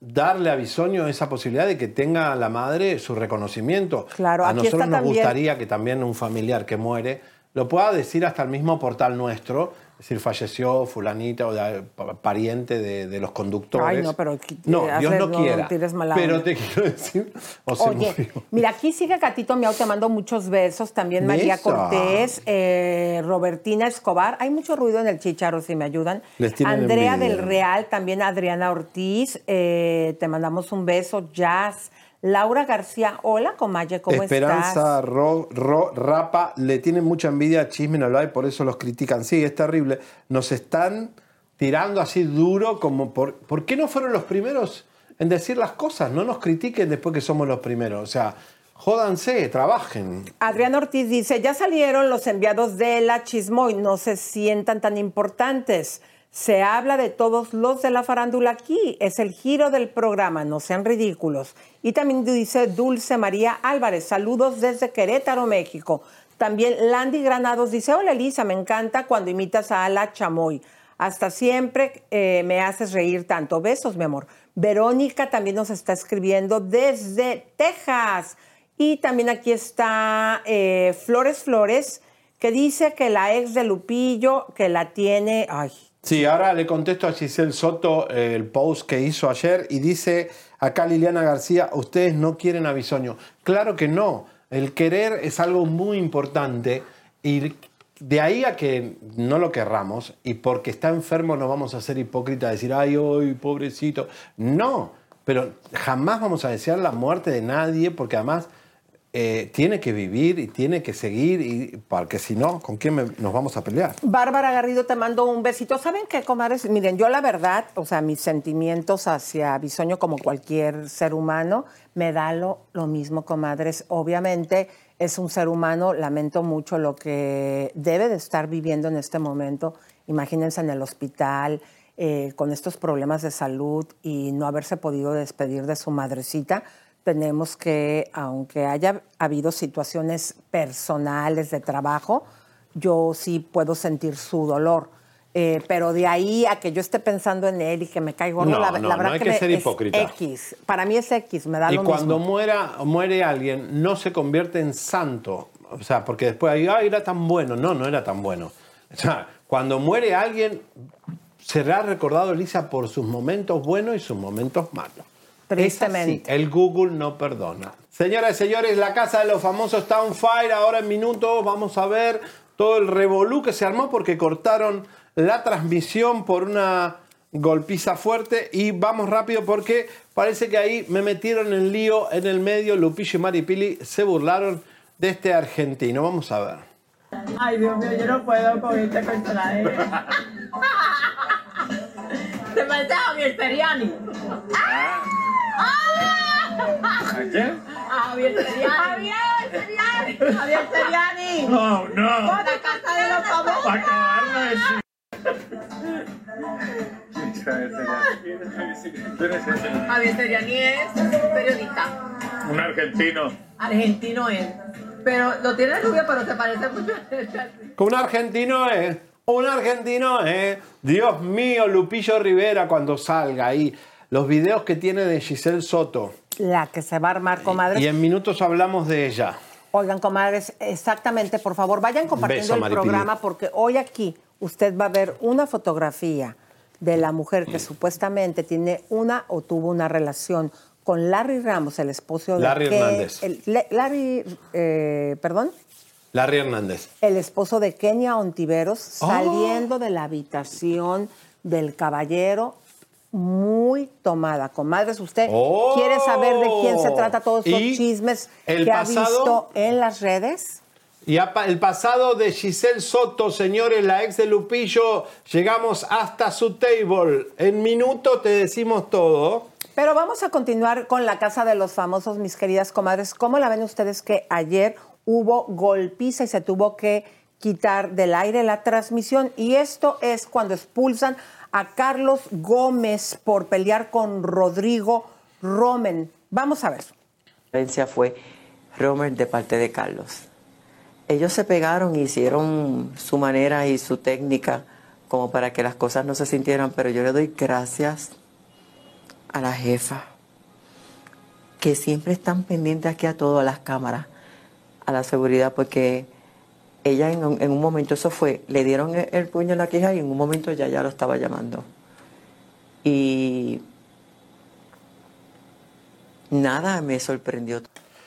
darle a Bisoño esa posibilidad de que tenga la madre su reconocimiento. Claro, a nosotros nos también- gustaría que también un familiar que muere lo pueda decir hasta el mismo portal nuestro, es decir, falleció fulanita o pariente de, de los conductores. Ay, no, pero No, hazle- Dios no no quiera. mala pero te quiero decir, o se Oye, murió. mira, aquí sigue Catito Miau, te mando muchos besos. También María. Cortés, eh, Robertina Escobar. Hay mucho ruido en el chicharo, si me ayudan. Andrea envidia. del Real, también Adriana Ortiz. eh, te mandamos un beso. Jazz. Laura García, hola, Comaye, ¿cómo Esperanza estás? Ro- Ro- Rapa le tienen mucha envidia a Chisme no y por eso los critican. Sí, es terrible. Nos están tirando así duro como por... ¿Por qué no fueron los primeros en decir las cosas? No nos critiquen después que somos los primeros. O sea, jódanse, trabajen. Adriana Ortiz dice, ya salieron los enviados de la Chismoy, no se sientan tan importantes. Se habla de todos los de la farándula aquí, es el giro del programa, no sean ridículos. Y también dice Dulce María Álvarez, saludos desde Querétaro, México. También Landy Granados dice, hola Elisa, me encanta cuando imitas a la Chamoy. Hasta siempre eh, me haces reír tanto. Besos, mi amor. Verónica también nos está escribiendo desde Texas. Y también aquí está eh, Flores Flores, que dice que la ex de Lupillo, que la tiene... Ay, Sí, ahora le contesto a Giselle Soto eh, el post que hizo ayer y dice acá Liliana García, ustedes no quieren a. Claro que no, el querer es algo muy importante y de ahí a que no lo querramos y porque está enfermo no vamos a ser hipócritas, decir, ay, hoy, pobrecito. No, pero jamás vamos a desear la muerte de nadie porque además eh, tiene que vivir y tiene que seguir, y, porque si no, ¿con quién nos vamos a pelear? Bárbara Garrido, te mando un besito. ¿Saben qué, comadres? Miren, yo la verdad, o sea, mis sentimientos hacia Bisoño como cualquier ser humano, me da lo, lo mismo, comadres. Obviamente es un ser humano, lamento mucho lo que debe de estar viviendo en este momento. Imagínense en el hospital, eh, con estos problemas de salud y no haberse podido despedir de su madrecita tenemos que, aunque haya habido situaciones personales de trabajo, yo sí puedo sentir su dolor. Eh, pero de ahí a que yo esté pensando en él y que me caiga gordo, No, la, no, la verdad no hay que, que me- ser es hipócrita. X. Para mí es X, me da Y lo cuando muera, muere alguien, no se convierte en santo. O sea, porque después ahí, ay, era tan bueno. No, no era tan bueno. O sea, cuando muere alguien, será recordado Elisa por sus momentos buenos y sus momentos malos. Tristemente. Es así, el Google no perdona. Señoras y señores, la casa de los famosos está on fire. Ahora en minutos vamos a ver todo el revolú que se armó porque cortaron la transmisión por una golpiza fuerte. Y vamos rápido porque parece que ahí me metieron en lío en el medio. Lupillo y Maripili se burlaron de este argentino. Vamos a ver. Ay, Dios mío, yo no puedo con este personaje. *laughs* Se parece a Javier Seriani. ¿A quién? A Javier Seriani. Javier Seriani. Javier Seriani. No, no. La casa de los famosos. Para acabarme de Javier Seriani es periodista. Un argentino. Argentino es. Pero lo tiene rubio, pero se parece mucho un argentino es. Un argentino es. Dios mío, Lupillo Rivera cuando salga ahí. Los videos que tiene de Giselle Soto. La que se va a armar, comadres. Y en minutos hablamos de ella. Oigan, comadres, exactamente, por favor, vayan compartiendo Beso, el programa porque hoy aquí usted va a ver una fotografía de la mujer que supuestamente tiene una o tuvo una relación con Larry Ramos, el esposo de Larry Hernández. el- Larry, eh, perdón, Larry Hernández. el esposo de Kenia Ontiveros, Oh. saliendo de la habitación del caballero muy tomada. Comadres, usted Oh. quiere saber de quién se trata todos estos Y chismes el que ha visto en las redes. Y el pasado de Giselle Soto, señores, la ex de Lupillo, llegamos hasta su table. En minutos te decimos todo. Pero vamos a continuar con la Casa de los Famosos, mis queridas comadres. ¿Cómo la ven ustedes que ayer hubo golpiza y se tuvo que quitar del aire la transmisión? Y esto es cuando expulsan a Carlos Gómez por pelear con Rodrigo Romen. Vamos a ver. diferencia fue Romer de parte de Carlos. Ellos se pegaron y hicieron su manera y su técnica como para que las cosas no se sintieran, pero yo le doy gracias a la jefa, que siempre están pendientes aquí a todo, a las cámaras, a la seguridad, porque ella en un, en un momento, eso fue, le dieron el, el puño en la queja y en un momento ya ya lo estaba llamando. Y nada me sorprendió.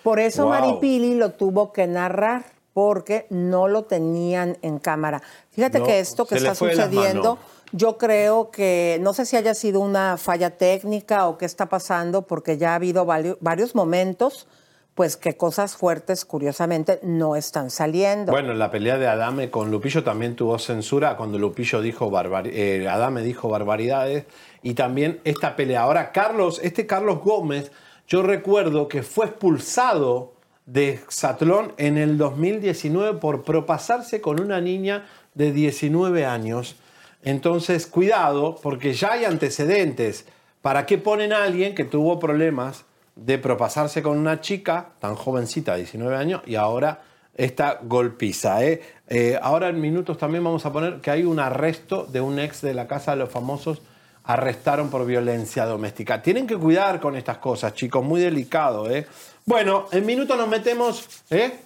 Por eso Wow. Maripili lo tuvo que narrar, porque no lo tenían en cámara. Fíjate No, que esto que está sucediendo, yo creo que, no sé si haya sido una falla técnica o qué está pasando, porque ya ha habido vari- varios momentos, pues que cosas fuertes, curiosamente, no están saliendo. Bueno, la pelea de Adame con Lupillo también tuvo censura cuando Lupillo dijo barbari- eh, Adame dijo barbaridades y también esta pelea. Ahora Carlos, este Carlos Gómez, yo recuerdo que fue expulsado de Satlón en el 2019 por propasarse con una niña de 19 años. Entonces, cuidado, porque ya hay antecedentes. ¿Para qué ponen a alguien que tuvo problemas de propasarse con una chica tan jovencita, 19 años, y ahora esta golpiza? eh? Eh, ahora en minutos también vamos a poner que hay un arresto de un ex de la Casa de los Famosos. Arrestaron por violencia doméstica. Tienen que cuidar con estas cosas, chicos, muy delicado. ¿eh? Bueno, en minutos nos metemos. ¿eh?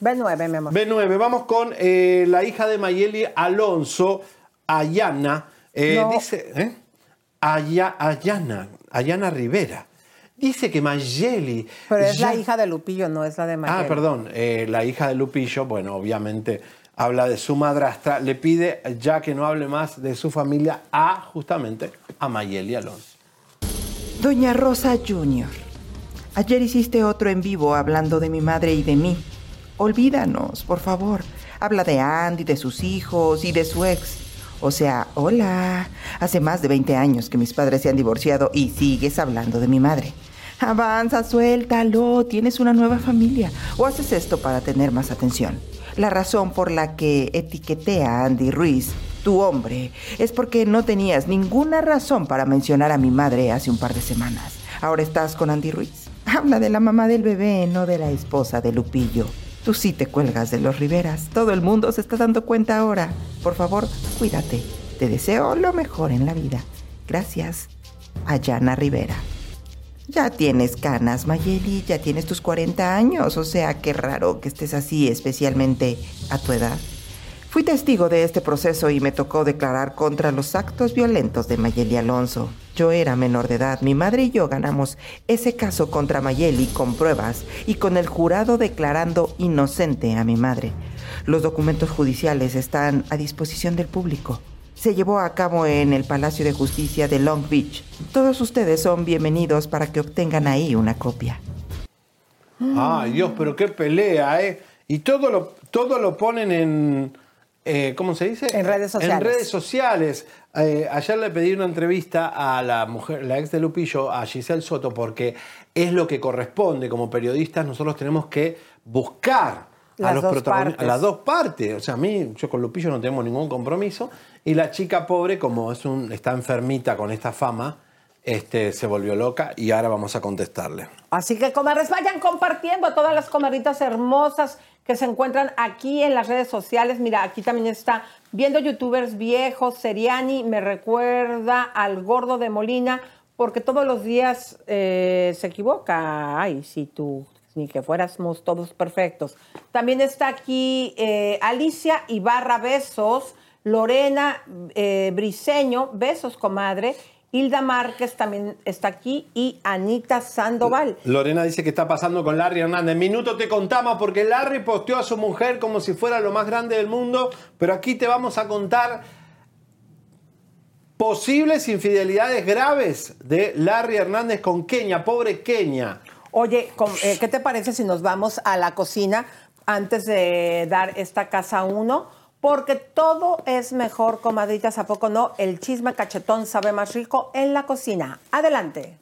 B9, mi amor. B9, vamos con eh, la hija de Mayeli Alonso, Ayana. Eh, No. Dice. Aya- Ayana, Ayana Rivera. Dice que Mayeli. Pero es la hija de Lupillo, no es la de Mayeli. Ah, perdón, eh, la hija de Lupillo, bueno, obviamente habla de su madrastra, le pide ya que no hable más de su familia a justamente a Mayeli Alonso. Doña Rosa Jr., ayer hiciste otro en vivo hablando de mi madre y de mí. Olvídanos, por favor. Habla de Andy, de sus hijos y de su ex. O sea, hola. Hace más de 20 años que mis padres se han divorciado y sigues hablando de mi madre. Avanza, suéltalo. Tienes una nueva familia. O haces esto para tener más atención. La razón por la que etiqueté a Andy Ruiz, tu hombre, es porque no tenías ninguna razón para mencionar a mi madre hace un par de semanas. Ahora estás con Andy Ruiz. Habla de la mamá del bebé, no de la esposa de Lupillo. Tú sí te cuelgas de los Riveras. Todo el mundo se está dando cuenta ahora. Por favor, cuídate. Te deseo lo mejor en la vida. Gracias. Ayana Rivera. Ya tienes canas, Mayeli, ya tienes tus 40 años, o sea, qué raro que estés así, especialmente a tu edad. Fui testigo de este proceso y me tocó declarar contra los actos violentos de Mayeli Alonso. Yo era menor de edad, mi madre y yo ganamos ese caso contra Mayeli con pruebas y con el jurado declarando inocente a mi madre. Los documentos judiciales están a disposición del público. Se llevó a cabo en el Palacio de Justicia de Long Beach. Todos ustedes son bienvenidos para que obtengan ahí una copia. Ay, Dios, pero qué pelea, ¿eh? Y todo lo, todo lo ponen en. eh, ¿Cómo se dice? En redes sociales. En redes sociales. Eh, ayer le pedí una entrevista a la mujer, la ex de Lupillo, a Giselle Soto, porque es lo que corresponde. Como periodistas, nosotros tenemos que buscar a Las los dos protagonistas, a las dos partes. O sea, a mí, yo con Lupillo no tenemos ningún compromiso. Y la chica pobre, como es un, está enfermita con esta fama, este, se volvió loca y ahora vamos a contestarle. Así que, comadres, vayan compartiendo a todas las comadritas hermosas que se encuentran aquí en las redes sociales. Mira, aquí también está viendo youtubers viejos. Seriani me recuerda al gordo de Molina, porque todos los días eh, se equivoca. Ay, si tú, ni que fuéramos todos perfectos. También está aquí eh, Alicia Ibarra Besos, Lorena eh, Briseño, besos, comadre. Hilda Márquez también está aquí y Anita Sandoval. Lorena dice que está pasando con Larry Hernández. Minuto te contamos porque Larry posteó a su mujer como si fuera lo más grande del mundo, pero aquí te vamos a contar posibles infidelidades graves de Larry Hernández con Kenia, pobre Kenia. Oye, eh, ¿qué te parece si nos vamos a la cocina antes de dar esta casa uno? Porque todo es mejor, comadritas, ¿a poco no? El chisme cachetón sabe más rico en la cocina. Adelante.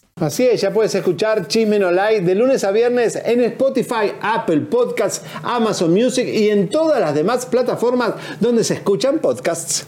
Así es, ya puedes escuchar Chismen Online de lunes a viernes en Spotify, Apple Podcasts, Amazon Music y en todas las demás plataformas donde se escuchan podcasts.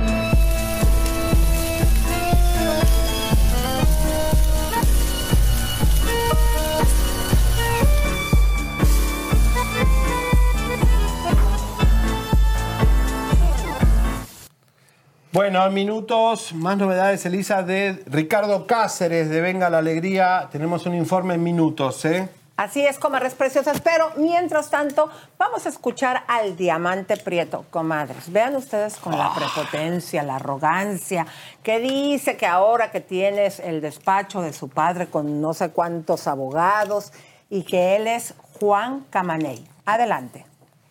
Bueno, en minutos, más novedades, Elisa, de Ricardo Cáceres de Venga la Alegría. Tenemos un informe en minutos, ¿eh? Así es, comadres preciosas. Pero mientras tanto, vamos a escuchar al diamante prieto, comadres. Vean ustedes con la prepotencia, la arrogancia, que dice que ahora que tienes el despacho de su padre con no sé cuántos abogados y que él es Juan Camaney. Adelante.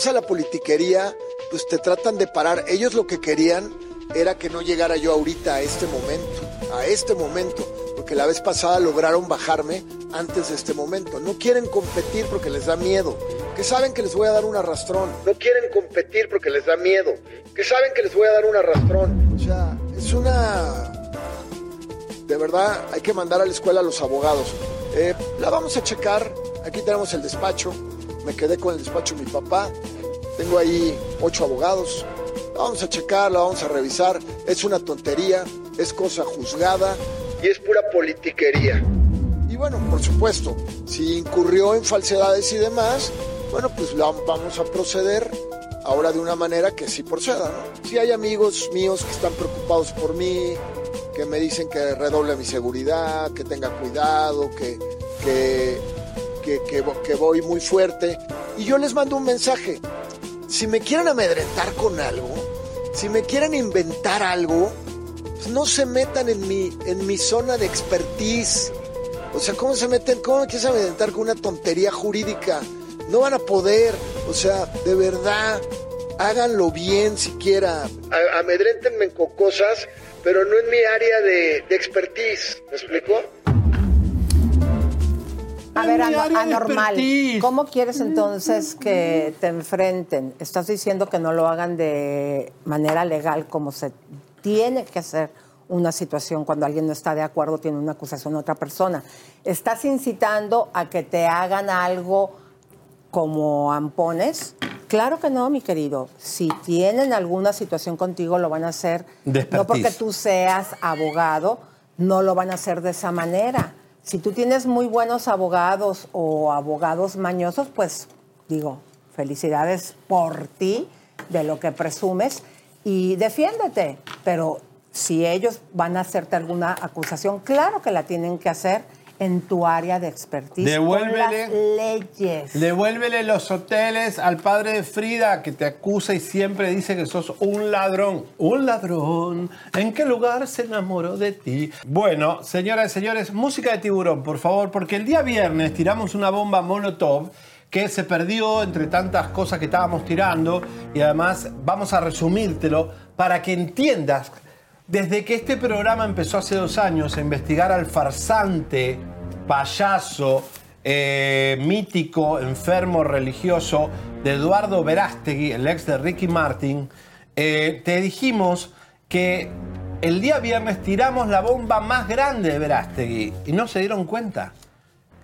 A la politiquería, pues te tratan de parar. Ellos lo que querían era que no llegara yo ahorita a este momento, a este momento, porque la vez pasada lograron bajarme antes de este momento. No quieren competir porque les da miedo, que saben que les voy a dar un arrastrón. No quieren competir porque les da miedo, que saben que les voy a dar un arrastrón. O sea, es una... De verdad, hay que mandar a la escuela a los abogados. Eh, la vamos a checar. Aquí tenemos el despacho. Me quedé con el despacho de mi papá. Tengo ahí ocho abogados. La vamos a checar, la vamos a revisar. Es una tontería, es cosa juzgada y es pura politiquería. Y bueno, por supuesto, si incurrió en falsedades y demás, bueno, pues la- vamos a proceder ahora de una manera que sí proceda, ¿no? Si hay amigos míos que están preocupados por mí, que me dicen que redoble mi seguridad, que tenga cuidado, que, que, que, que voy muy fuerte. Y yo les mando un mensaje. Si me quieren amedrentar con algo, si me quieren inventar algo, pues no se metan en mi, en mi zona de expertise. O sea, ¿cómo se meten? ¿Cómo me quieres amedrentar con una tontería jurídica? No van a poder. O sea, de verdad, háganlo bien siquiera. A- Amedréntenme con cosas, pero no en mi área de, de expertise. ¿Me explico? A ver, ano- anormal. expertise. ¿Cómo quieres entonces que te enfrenten? Estás diciendo que no lo hagan de manera legal como se tiene que hacer una situación cuando alguien no está de acuerdo, tiene una acusación a otra persona. Estás incitando a que te hagan algo como ampones. Claro que no, mi querido. Si tienen alguna situación contigo, lo van a hacer. No porque tú seas abogado, no lo van a hacer de esa manera. Si tú tienes muy buenos abogados o abogados mañosos, pues digo, felicidades por ti, de lo que presumes, y defiéndete. Pero si ellos van a hacerte alguna acusación, claro que la tienen que hacer en tu área de expertise. Devuélvele. Con las leyes. Devuélvele los hoteles al padre de Frida que te acusa y siempre dice que sos un ladrón. Un ladrón. ¿En qué lugar se enamoró de ti? Bueno, señoras y señores, música de tiburón, por favor, porque el día viernes tiramos una bomba Molotov que se perdió entre tantas cosas que estábamos tirando y además vamos a resumírtelo para que entiendas desde que este programa empezó hace dos años a investigar al farsante, payaso, eh, mítico, enfermo religioso de Eduardo Verástegui, el ex de Ricky Martin, eh, te dijimos que el día viernes tiramos la bomba más grande de Verástegui y no se dieron cuenta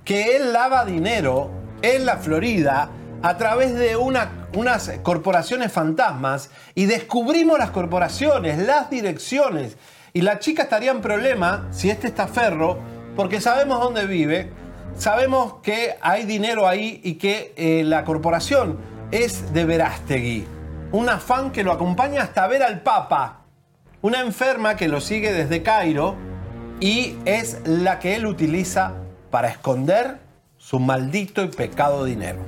que él lava dinero en la Florida a través de una- unas corporaciones fantasmas y descubrimos las corporaciones, las direcciones. Y la chica estaría en problema si este estaferro, porque sabemos dónde vive, sabemos que hay dinero ahí y que eh, la corporación es de Verástegui. Una fan que lo acompaña hasta ver al Papa. Una enferma que lo sigue desde Cairo y es la que él utiliza para esconder su maldito y pecado dinero.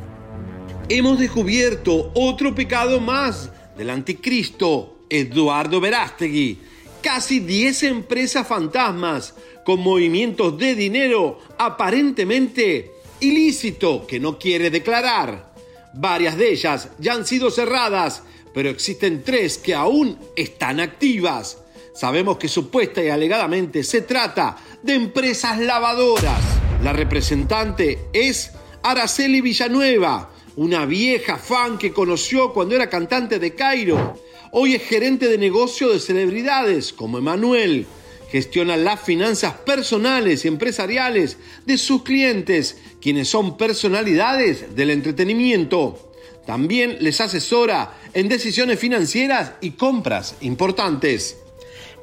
Hemos descubierto otro pecado más del anticristo, Eduardo Verástegui. Casi 10 empresas fantasmas con movimientos de dinero aparentemente ilícito que no quiere declarar. Varias de ellas ya han sido cerradas, pero existen tres que aún están activas. Sabemos que supuesta y alegadamente se trata de empresas lavadoras. La representante es Araceli Villanueva, una vieja fan que conoció cuando era cantante de Cairo. Hoy es gerente de negocio de celebridades como Emanuel. Gestiona las finanzas personales y empresariales de sus clientes, quienes son personalidades del entretenimiento. También les asesora en decisiones financieras y compras importantes.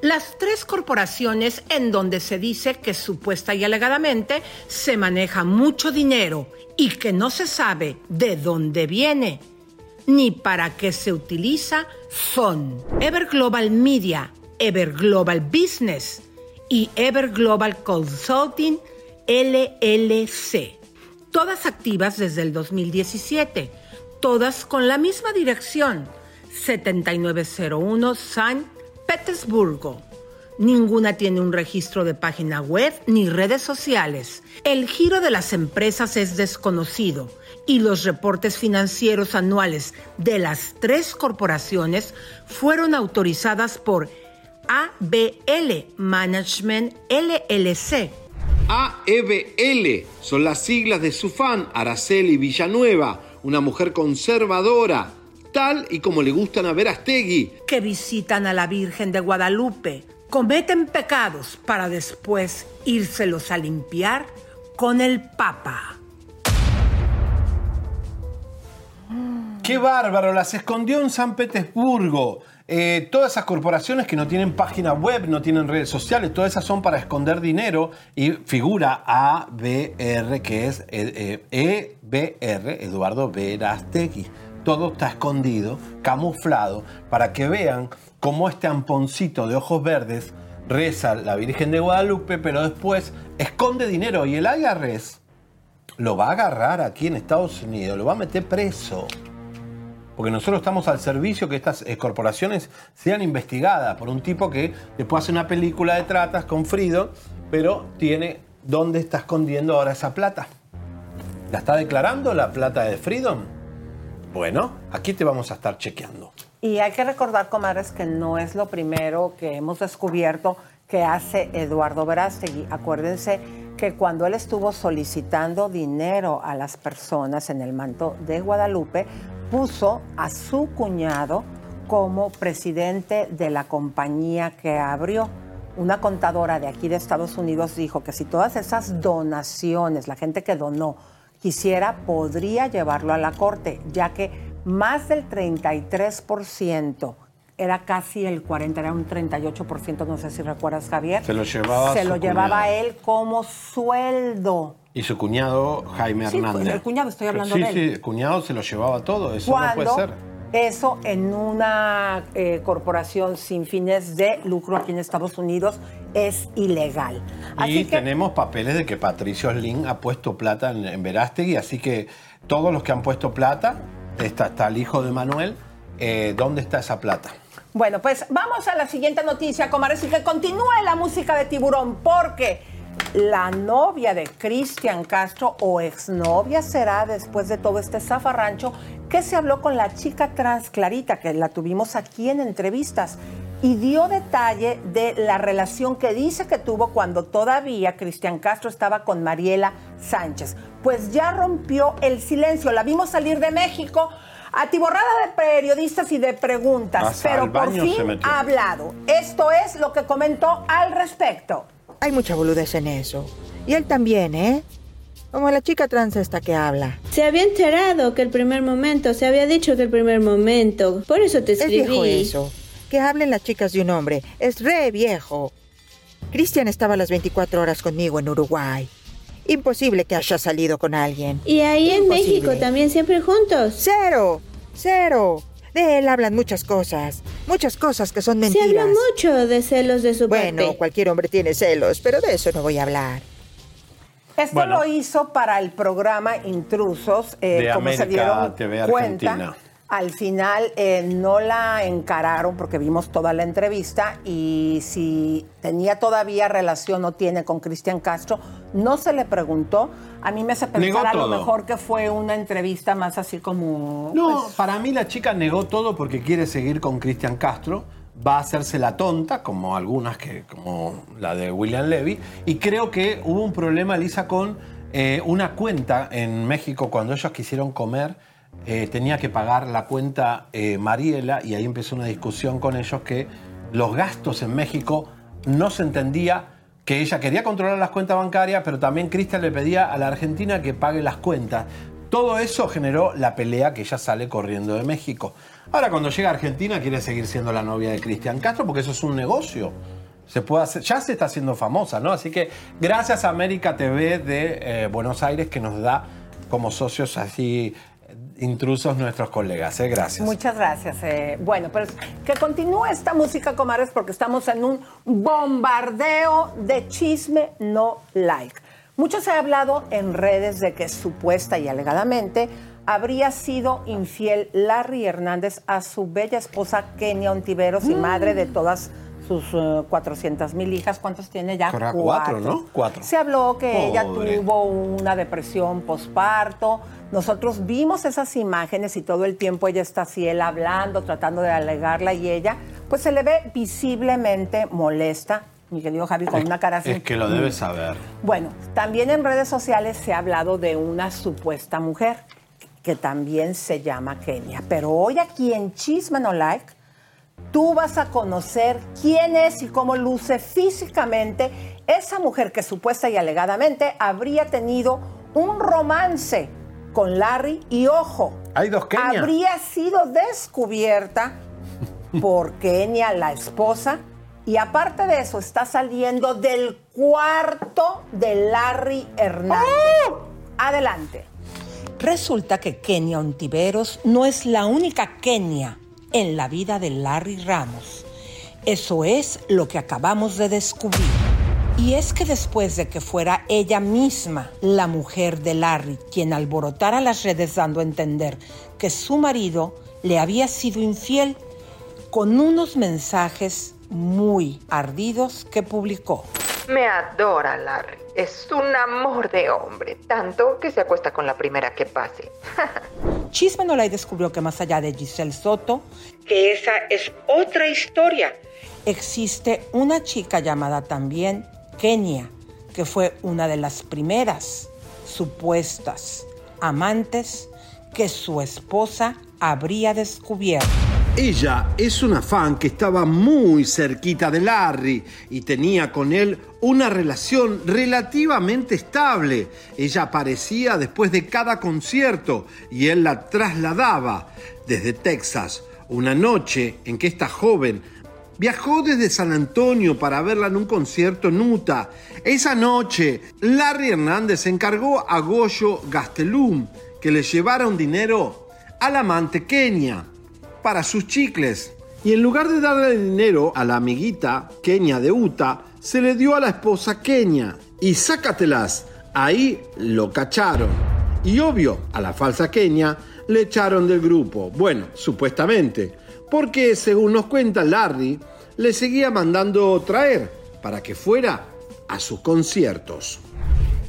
Las tres corporaciones en donde se dice que supuesta y alegadamente se maneja mucho dinero y que no se sabe de dónde viene ni para qué se utiliza son Ever Global Media, Ever Global Business y Ever Global Consulting LLC. todas activas desde el 2017, todas con la misma dirección, 7901 San Petersburgo. Ninguna tiene un registro de página web ni redes sociales. El giro de las empresas es desconocido y los reportes financieros anuales de las tres corporaciones fueron autorizadas por ABL Management LLC. AEBL son las siglas de su fan Araceli Villanueva, una mujer conservadora, tal y como le gustan a Verastegui. Que visitan a la Virgen de Guadalupe, cometen pecados para después írselos a limpiar con el Papa. ¡Qué bárbaro! Las escondió en San Petersburgo. Eh, todas esas corporaciones que no tienen página web, no tienen redes sociales, todas esas son para esconder dinero y figura ABR, que es EBR, eh, e Eduardo Verastegui. Todo está escondido, camuflado, para que vean cómo este amponcito de ojos verdes reza la Virgen de Guadalupe, pero después esconde dinero y el IRS lo va a agarrar aquí en Estados Unidos, lo va a meter preso. Porque nosotros estamos al servicio que estas corporaciones sean investigadas por un tipo que después hace una película de tratas con Frido, pero tiene dónde está escondiendo ahora esa plata. ¿La está declarando la plata de Freedom? Bueno, aquí te vamos a estar chequeando. Y hay que recordar, comadres, que no es lo primero que hemos descubierto que hace Eduardo Verástegui. Acuérdense que cuando él estuvo solicitando dinero a las personas en el manto de Guadalupe, puso a su cuñado como presidente de la compañía que abrió. Una contadora de aquí de Estados Unidos dijo que si todas esas donaciones, la gente que donó, quisiera, podría llevarlo a la corte, ya que más del 33% era casi el 40, era un 38%, no sé si recuerdas, Javier. Se lo llevaba Se lo llevaba él como sueldo. Y su cuñado Jaime Sí, Hernández. el cuñado, estoy hablando sí, de él. Sí, el cuñado se lo llevaba todo, eso no Cuando puede ser. Eso en una eh, corporación sin fines de lucro aquí en Estados Unidos es ilegal. Así Y que tenemos papeles de que Patricio Slim ha puesto plata en, en Verástegui, así que todos los que han puesto plata, está, está el hijo de Manuel, eh, ¿dónde está esa plata? Bueno, pues vamos a la siguiente noticia, comadres, y que continúe la música de tiburón, porque la novia de Cristian Castro o exnovia será después de todo este zafarrancho que se habló con la chica trans Clarita, que la tuvimos aquí en entrevistas, y dio detalle de la relación que dice que tuvo cuando todavía Cristian Castro estaba con Mariela Sánchez. Pues ya rompió el silencio, la vimos salir de México atiborrada de periodistas y de preguntas, Hasta pero por fin ha hablado. Esto es lo que comentó al respecto. Hay mucha boludez en eso. Y él también, ¿eh? Como la chica trans esta que habla. Se había enterado que el primer momento, se había dicho que el primer momento. Por eso te Es viejo escribí. eso. Que hablen las chicas de un hombre. Es re viejo. Cristian estaba las 24 horas conmigo en Uruguay. Imposible que haya salido con alguien. Y ahí en Imposible. México también siempre juntos. Cero, cero. De él hablan muchas cosas. Muchas cosas que son Se mentiras. habla mucho de celos de su Bueno, parte. cualquier hombre tiene celos, pero de eso no voy a hablar. Esto Bueno. lo hizo para el programa Intrusos, eh, De como se América dieron TV cuenta. Argentina. Al final eh, no la encararon porque vimos toda la entrevista y si tenía todavía relación o tiene con Cristian Castro, no se le preguntó. A mí me hace pensar a lo mejor que fue una entrevista más así como... No, pues, para mí la chica negó todo porque quiere seguir con Cristian Castro. Va a hacerse la tonta, como algunas que, como la de William Levy. Y creo que hubo un problema, Lisa, con eh, una cuenta en México cuando ellos quisieron comer. eh, tenía que pagar la cuenta eh, Mariela y ahí empezó una discusión con ellos que los gastos en México no se entendía que ella quería controlar las cuentas bancarias, pero también Cristian le pedía a la Argentina que pague las cuentas. Todo eso generó la pelea que ella sale corriendo de México. Ahora cuando llega a Argentina quiere seguir siendo la novia de Cristian Castro porque eso es un negocio. Se puede hacer, ya se está haciendo famosa, ¿no? Así que gracias a América TV de eh, Buenos Aires que nos da como socios así intrusos nuestros colegas, ¿eh? Gracias. Muchas gracias. eh, bueno, pero que continúe esta música, comadres, porque estamos en un bombardeo de chisme no like. Mucho se ha hablado en redes de que supuesta y alegadamente habría sido infiel Larry Hernández a su bella esposa Kenia Ontiveros y madre de todas sus 400 mil hijas. ¿Cuántos tiene ya? Será cuatro, ¿no? Cuatro. Se habló que ella tuvo una depresión posparto. Nosotros vimos esas imágenes y todo el tiempo ella está así, él hablando, tratando de alegarla y ella, pues se le ve visiblemente molesta, mi querido Javi, con una cara así. Es que lo debes saber. Bueno, también en redes sociales se ha hablado de una supuesta mujer que también se llama Kenia. Pero hoy aquí en Chisme No Like, tú vas a conocer quién es y cómo luce físicamente esa mujer que supuesta y alegadamente habría tenido un romance con Larry y ojo, Hay dos Kenia. habría sido descubierta por *laughs* Kenia, la esposa, y aparte de eso está saliendo del cuarto de Larry Hernández. Adelante. Resulta que Kenia Ontiveros no es la única Kenia en la vida de Larry Ramos. Eso es lo que acabamos de descubrir. Y es que después de que fuera ella misma, la mujer de Larry, quien alborotara las redes dando a entender que su marido le había sido infiel con unos mensajes muy ardidos que publicó. Me adora Larry. Es un amor de hombre, tanto que se acuesta con la primera que pase. *laughs* Chisme No Like descubrió que más allá de Giselle Soto, que esa es otra historia, existe una chica llamada también Kenia, que fue una de las primeras supuestas amantes que su esposa habría descubierto. Ella es una fan que estaba muy cerquita de Larry y tenía con él una relación relativamente estable. Ella aparecía después de cada concierto y él la trasladaba desde Texas. Una noche en que esta joven viajó desde San Antonio para verla en un concierto en Utah. Esa noche, Larry Hernández encargó a Goyo Gastelum que le llevara un dinero al amante Kenia para sus chicles. Y en lugar de darle el dinero a la amiguita Kenia de Utah, se le dio a la esposa Kenia. Y sácatelas, ahí lo cacharon. Y obvio, a la falsa Kenia le echaron del grupo. Bueno, supuestamente. Porque según nos cuenta Larry, le seguía mandando traer para que fuera a sus conciertos.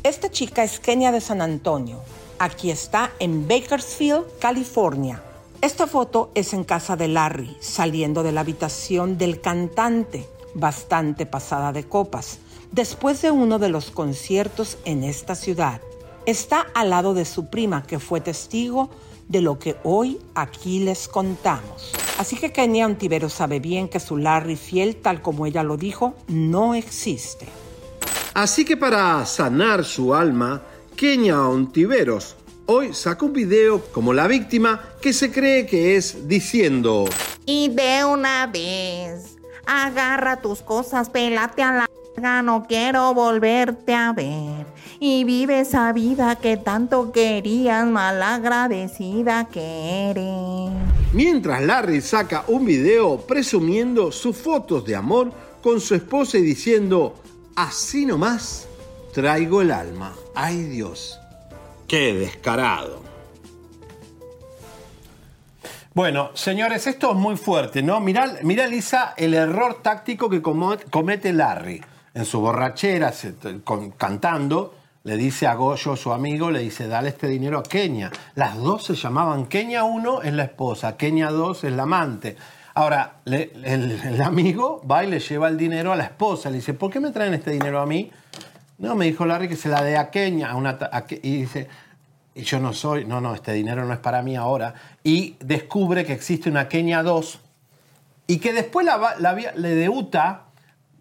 Esta chica es Kenia de San Antonio. Aquí está en Bakersfield, California. Esta foto es en casa de Larry, saliendo de la habitación del cantante, bastante pasada de copas, después de uno de los conciertos en esta ciudad. Está al lado de su prima, que fue testigo de lo que hoy aquí les contamos. Así que Kenia Ontivero sabe bien que su Larry fiel, tal como ella lo dijo, no existe. Así que para sanar su alma, Kenia Ontiveros hoy sacó un video como la víctima que se cree que es diciendo Y de una vez, agarra tus cosas, pelate a la no quiero volverte a ver. Y vive esa vida que tanto querías, malagradecida que eres. Mientras Larry saca un video presumiendo sus fotos de amor con su esposa y diciendo, así nomás traigo el alma. Ay Dios, qué descarado. Bueno, señores, esto es muy fuerte, ¿no? Mirá, mirá, Lisa, el error táctico que comete Larry. En su borrachera, cantando, le dice a Goyo, su amigo, le dice, dale este dinero a Kenia. Las dos se llamaban Kenia 1 es la esposa, Kenia 2 es la amante. Ahora, el, amigo va y le lleva el dinero a la esposa. Le dice, ¿por qué me traen este dinero a mí? No, me dijo Larry que se la dé a Kenia. y dice, y yo no soy, no, no, este dinero no es para mí ahora. Y descubre que existe una Kenia 2 y que después la, le debuta,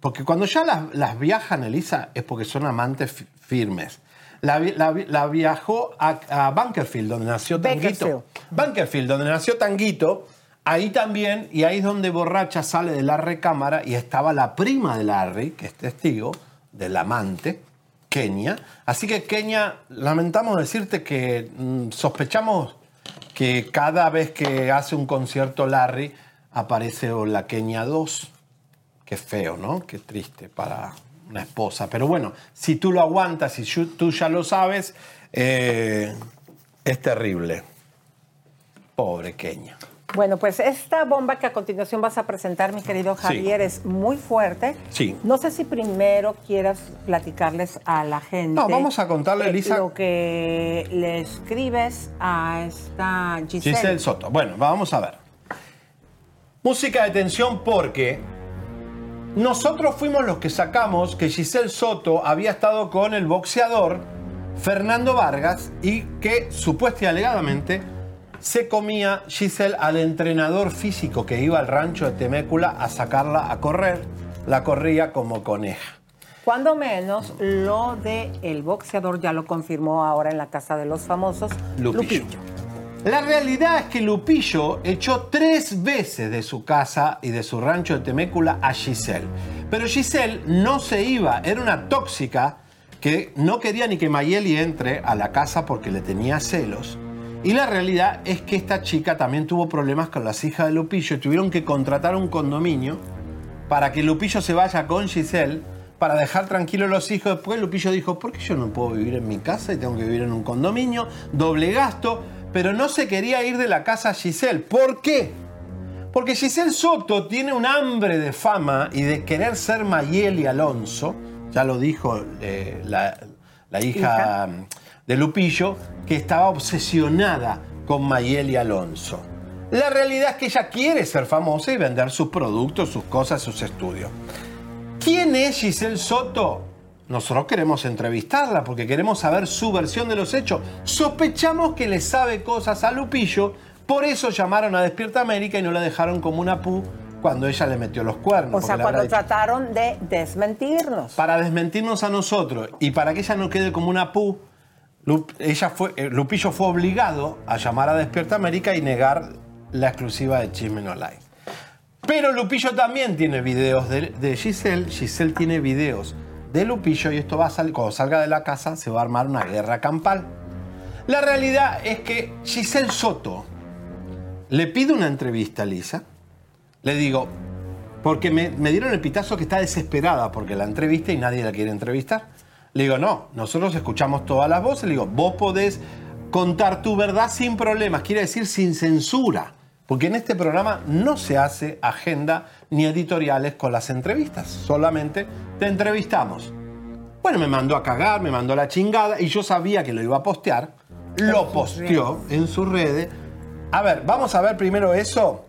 porque cuando ya las, las viajan, Elisa, es porque son amantes fi- firmes. La, vi- la vi- la viajó a, a Bunkerfield, donde nació Tanguito. Bunkerfield, donde nació Tanguito. Ahí también, y ahí es donde Borracha sale de la recámara y estaba la prima de Larry, que es testigo del amante, Kenia. Así que Kenia, lamentamos decirte que mm, sospechamos que cada vez que hace un concierto Larry aparece o la Kenia 2. Qué feo, ¿no? Qué triste para una esposa. Pero bueno, si tú lo aguantas y yo- tú ya lo sabes, eh, es terrible. Pobre Kenia. Bueno, pues esta bomba que a continuación vas a presentar, mi querido Javier, es muy fuerte. Sí. No sé si primero quieras platicarles a la gente. No, vamos a contarle, eh, Elisa. Lo que le escribes a esta Giselle. Giselle Soto. Bueno, vamos a ver. Música de tensión porque nosotros fuimos los que sacamos que Giselle Soto había estado con el boxeador Fernando Vargas y que supuestamente y alegadamente se comía Giselle al entrenador físico que iba al rancho de Temécula a sacarla a correr. La corría como coneja. Cuando menos lo de el boxeador ya lo confirmó ahora en la casa de los famosos Lupillo. Lupillo. La realidad es que Lupillo echó tres veces de su casa y de su rancho de Temécula a Giselle. Pero Giselle no se iba, era una tóxica que no quería ni que Mayeli entre a la casa porque le tenía celos. Y la realidad es que esta chica también tuvo problemas con las hijas de Lupillo tuvieron que contratar un condominio para que Lupillo se vaya con Giselle para dejar tranquilos los hijos. Después Lupillo dijo, ¿por qué yo no puedo vivir en mi casa y tengo que vivir en un condominio? Doble gasto. Pero no se quería ir de la casa Giselle. ¿Por qué? Porque Giselle Soto tiene un hambre de fama y de querer ser Mayeli Alonso. Ya lo dijo eh, la, la hija de Lupillo, que estaba obsesionada con Mayeli Alonso. La realidad es que ella quiere ser famosa y vender sus productos, sus cosas, sus estudios. ¿Quién es Giselle Soto? Nosotros queremos entrevistarla porque queremos saber su versión de los hechos. Sospechamos que le sabe cosas a Lupillo, por eso llamaron a Despierta América y no la dejaron como una pu cuando ella le metió los cuernos. O sea, cuando dicho- trataron de desmentirnos. para desmentirnos a nosotros y para que ella no quede como una pu, Lup- ella fue, eh, Lupillo fue obligado a llamar a Despierta América y negar la exclusiva de Chisme No Live. Pero Lupillo también tiene videos de, de Giselle, Giselle tiene videos de Lupillo y esto va a salir, cuando salga de la casa se va a armar una guerra campal. La realidad es que Giselle Soto le pide una entrevista a Lisa, le digo, porque me, me dieron el pitazo que está desesperada porque la entrevista y nadie la quiere entrevistar. Le digo, no, nosotros escuchamos todas las voces. Le digo, vos podés contar tu verdad sin problemas, quiere decir sin censura. Porque en este programa no se hace agenda ni editoriales con las entrevistas, solamente te entrevistamos. Bueno, me mandó a cagar, me mandó a la chingada y yo sabía que lo iba a postear. Lo posteó en sus redes. A ver, vamos a ver primero eso.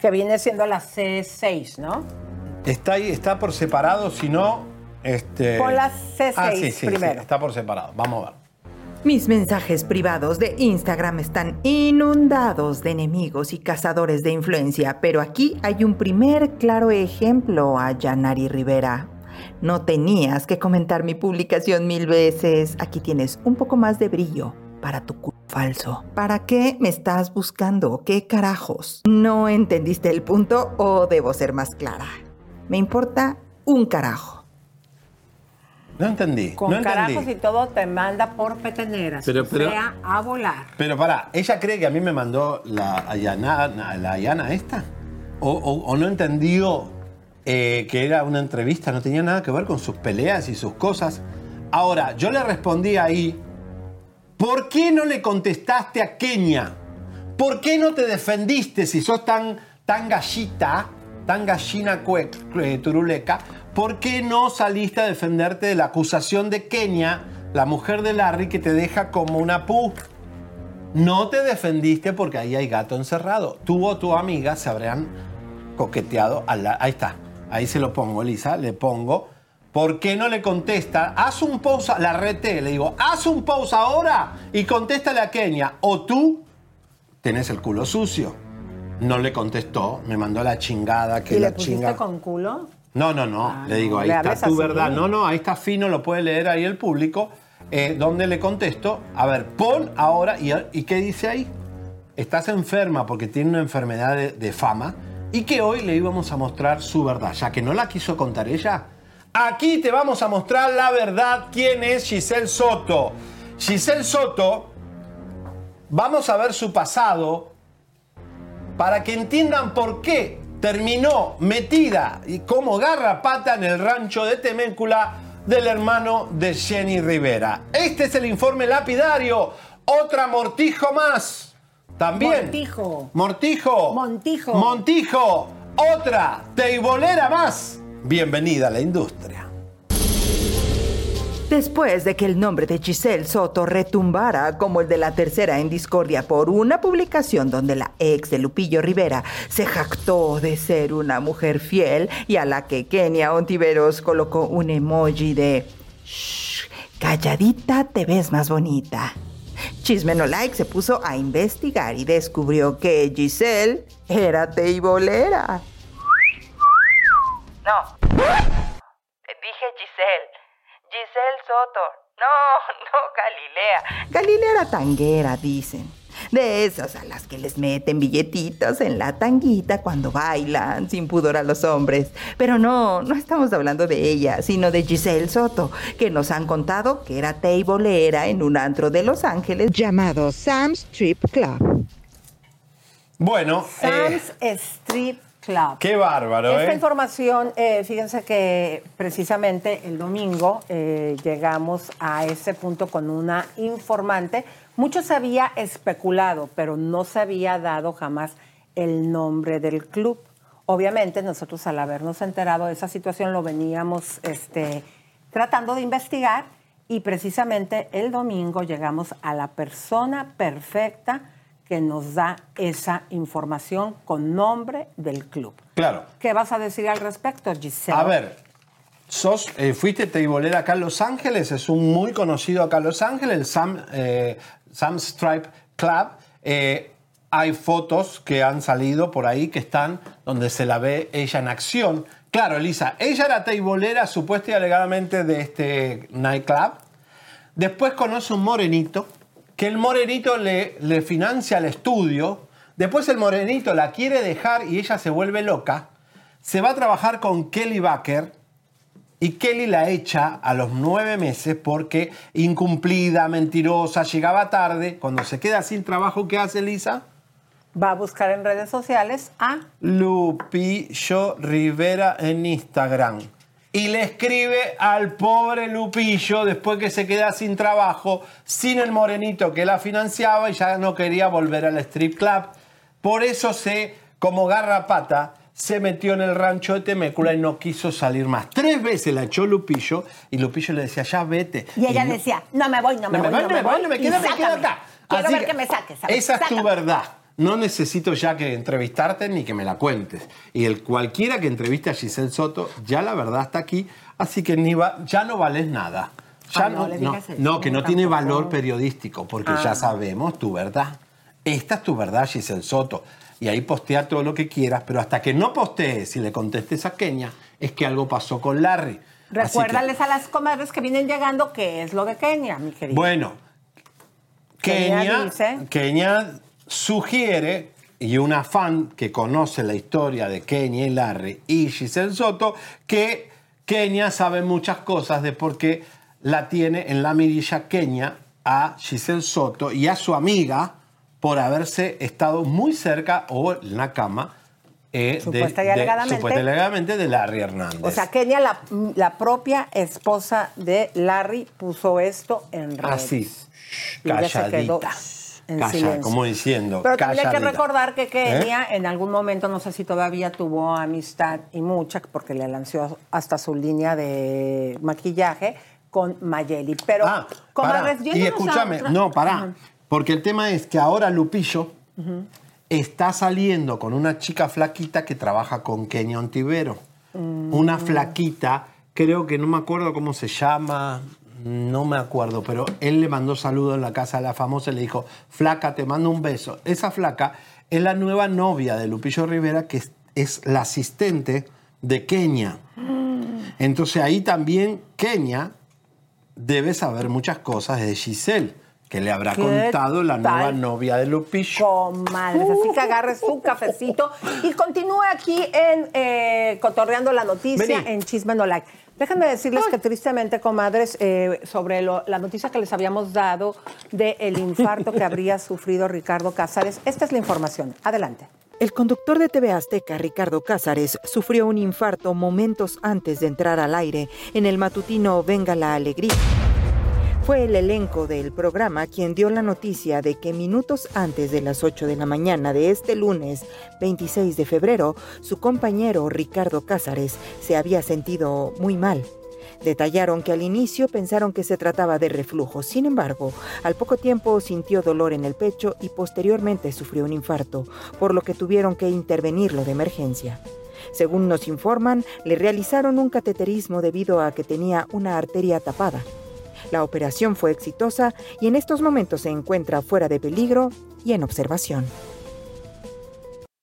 Que viene siendo la C6, ¿no? Está ahí, está por separado, si no, este. Pon la C6 Ah, sí, sí, sí, primero. está por separado. Vamos a ver. Mis mensajes privados de Instagram están inundados de enemigos y cazadores de influencia, pero aquí hay un primer claro ejemplo a Yanari Rivera. No tenías que comentar mi publicación mil veces. Aquí tienes un poco más de brillo para tu culo falso. ¿Para qué me estás buscando? ¿Qué carajos? ¿No entendiste el punto o debo ser más clara? Me importa un carajo. No entendí. Con no entendí. carajos y todo te manda por peteneras. Pero- pero- o sea, a volar. Pero pará, ¿ella cree que a mí me mandó la Ayana, la Ayana esta? ¿O, o- o no entendió eh, que era una entrevista? No tenía nada que ver con sus peleas y sus cosas. Ahora, yo le respondí ahí, ¿por qué no le contestaste a Kenia? ¿Por qué no te defendiste si sos tan, tan gallita, tan gallina cue- turuleca? ¿Por qué no saliste a defenderte de la acusación de Kenia, la mujer de Larry, que te deja como una pu? No te defendiste porque ahí hay gato encerrado. Tú o tu amiga se habrían coqueteado. a la- ahí está. Ahí se lo pongo, Elisa. Le pongo. ¿Por qué no le contesta? Haz un pause. La reté. Le digo, haz un pause ahora y contéstale a Kenia. O tú tenés el culo sucio. No le contestó. Me mandó la chingada. Que ¿Y la le pusiste chinga. con culo? No, no, no. le digo, ahí está tu así. verdad. No, no, ahí está fino, lo puede leer ahí el público. Eh, donde le contesto, a ver, pon ahora, y, ¿y qué dice ahí? Estás enferma porque tiene una enfermedad de, de fama y que hoy le íbamos a mostrar su verdad, ya que no la quiso contar ella. Aquí te vamos a mostrar la verdad quién es Giselle Soto. Giselle Soto, vamos a ver su pasado para que entiendan por qué terminó metida y como garrapata en el rancho de Temécula del hermano de Jenny Rivera. Este es el informe lapidario. Otra mortijo más. También. Montijo. Mortijo. Montijo. Montijo. Otra teibolera más. Bienvenida a la industria. Después de que el nombre de Giselle Soto retumbara como el de la tercera en discordia por una publicación donde la ex de Lupillo Rivera se jactó de ser una mujer fiel y a la que Kenia Ontiveros colocó un emoji de Shh, calladita te ves más bonita. Chisme no like se puso a investigar y descubrió que Giselle era teibolera. No. Dije Giselle. Giselle Soto. No, *laughs* no, Galilea. Galilea era tanguera, dicen. De esas a las que les meten billetitos en la tanguita cuando bailan sin pudor a los hombres. Pero no, no estamos hablando de ella, sino de Giselle Soto, que nos han contado que era teibolera en un antro de Los Ángeles llamado Sam's Strip Club. Bueno, eh, Sam's Street Club. qué bárbaro, Esta ¿eh? información, eh, fíjense que precisamente el domingo eh, llegamos a ese punto con una informante. Mucho se había especulado, pero no se había dado jamás el nombre del club. Obviamente nosotros al habernos enterado de esa situación lo veníamos este, tratando de investigar y precisamente el domingo llegamos a la persona perfecta que nos da esa información con nombre del club. Claro. ¿Qué vas a decir al respecto, Giselle? A ver, sos, eh, fuiste teibolera acá en Los Ángeles, es un muy conocido acá en Los Ángeles, el Sam, eh, Sam Stripe Club. Eh, hay fotos que han salido por ahí que están donde se la ve ella en acción. Claro, Elisa, ella era teibolera supuesta y alegadamente de este nightclub. Después conoce un morenito, que el morenito le, le financia el estudio. Después el morenito la quiere dejar y ella se vuelve loca. Se va a trabajar con Kelly Baker y Kelly la echa a los nueve meses porque incumplida, mentirosa, llegaba tarde. Cuando se queda sin trabajo, ¿qué hace Lisa? Va a buscar en redes sociales a Lupillo Rivera en Instagram. Y le escribe al pobre Lupillo después que se queda sin trabajo, sin el morenito que la financiaba y ya no quería volver al strip club. Por eso se, como garrapata, se metió en el rancho de Temécula y no quiso salir más. Tres veces la echó Lupillo y Lupillo le decía, ya vete. Y ella no- decía, no me voy, no me voy, no me voy, no me y quedo, me sácame. acá. Quiero Así ver que me saques. Esa es tu verdad. No necesito ya que entrevistarte ni que me la cuentes. Y el cualquiera que entreviste a Giselle Soto, ya la verdad está aquí, así que ni va- ya no vales nada. Ya Ah, no no, digas eso, no, que no tiene valor periodístico, porque Ah. ya sabemos tu verdad. Esta es tu verdad, Giselle Soto. Y ahí postea todo lo que quieras, pero hasta que no postees y le contestes a Kenia, es que algo pasó con Larry. Que- Recuérdales a las comadres que vienen llegando qué es lo de Kenia, mi querida. Bueno, Kenia Kenia, dice- Kenia sugiere, y una fan que conoce la historia de Kenia y Larry y Giselle Soto, que Kenia sabe muchas cosas de por qué la tiene en la mirilla Kenia a Giselle Soto y a su amiga por haberse estado muy cerca o en la cama eh, de- Supuesta y de- alegadamente. supuesta y alegadamente de Larry Hernández. O sea, Kenia, la, la propia esposa de Larry, puso esto en redes. Así, Y en Calla, silencio. como diciendo. Pero también hay que recordar que Kenia ¿Eh? en algún momento, no sé si todavía tuvo amistad y mucha, porque le lanzó hasta su línea de maquillaje con Mayeli. Pero, Ah, pará. y escúchame, otra- no, pará. Porque el tema es que ahora Lupillo está saliendo con una chica flaquita que trabaja con Kenia Ontivero. Mm. Una flaquita, creo que no me acuerdo cómo se llama, no me acuerdo, pero él le mandó saludos en la casa de la famosa y le dijo, flaca, te mando un beso. Esa flaca es la nueva novia de Lupillo Rivera, que es, es la asistente de Kenia. Entonces ahí también Kenia debe saber muchas cosas de Giselle, que le habrá ¿Qué contado la nueva tal? novia de Lupillo. Comadres, así que agarre su cafecito y continúe aquí en eh, Cotorreando la Noticia Vení. en Chisme No Like. Déjenme decirles que tristemente, comadres, eh, sobre lo- la noticia que les habíamos dado del infarto que habría *laughs* sufrido Ricardo Cázares, esta es la información. Adelante. El conductor de TV Azteca, Ricardo Cázares, sufrió un infarto momentos antes de entrar al aire en el matutino Venga la Alegría. Fue el elenco del programa quien dio la noticia de que minutos antes de las 8 de la mañana de este lunes 26 de febrero, su compañero Ricardo Cázares se había sentido muy mal. Detallaron que al inicio pensaron que se trataba de reflujo, sin embargo, al poco tiempo sintió dolor en el pecho y posteriormente sufrió un infarto, por lo que tuvieron que intervenirlo de emergencia. Según nos informan, le realizaron un cateterismo debido a que tenía una arteria tapada. La operación fue exitosa y en estos momentos se encuentra fuera de peligro y en observación.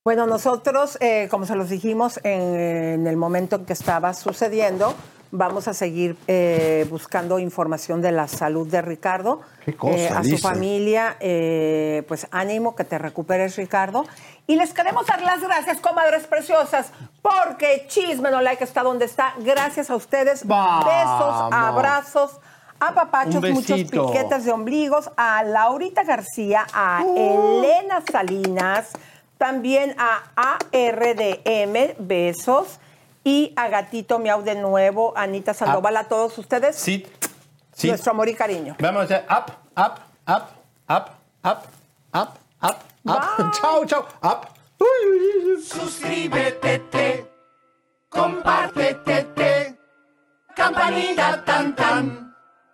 Bueno, nosotros, eh, como se los dijimos en, en, el momento en que estaba sucediendo, vamos a seguir eh, buscando información de la salud de Ricardo. ¿Qué cosa, Eh, a su familia, eh, pues ánimo, que te recuperes, Ricardo. Y les queremos dar las gracias, comadres preciosas, porque Chisme No Like está donde está. Gracias a ustedes. Vamos. Besos, abrazos, apapachos, Un muchos piquetes de ombligos, a Laurita García, a Elena Salinas, también a ARDM, besos, y a Gatito Miau de nuevo, Anita Sandoval, a todos ustedes. Sí. Sí. Nuestro amor y cariño. Vamos a hacer up, up, up, up, up, up, up, up. Chao, chao. Up. Suscríbete, compártete, campanita tan tan.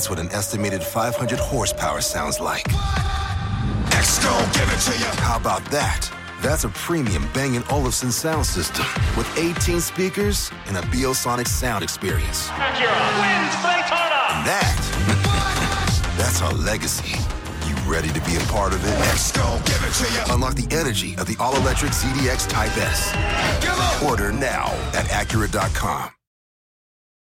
That's what an estimated 500 horsepower sounds like. X-Gon, give it to you. How about that? That's a premium Bang & Olufsen sound system with 18 speakers and a Biosonic sound experience. And that, *laughs* that's our legacy. You ready to be a part of it? X-Gon, give it to you. Unlock the energy of the all-electric ZDX Type S. Order now at Acura.com.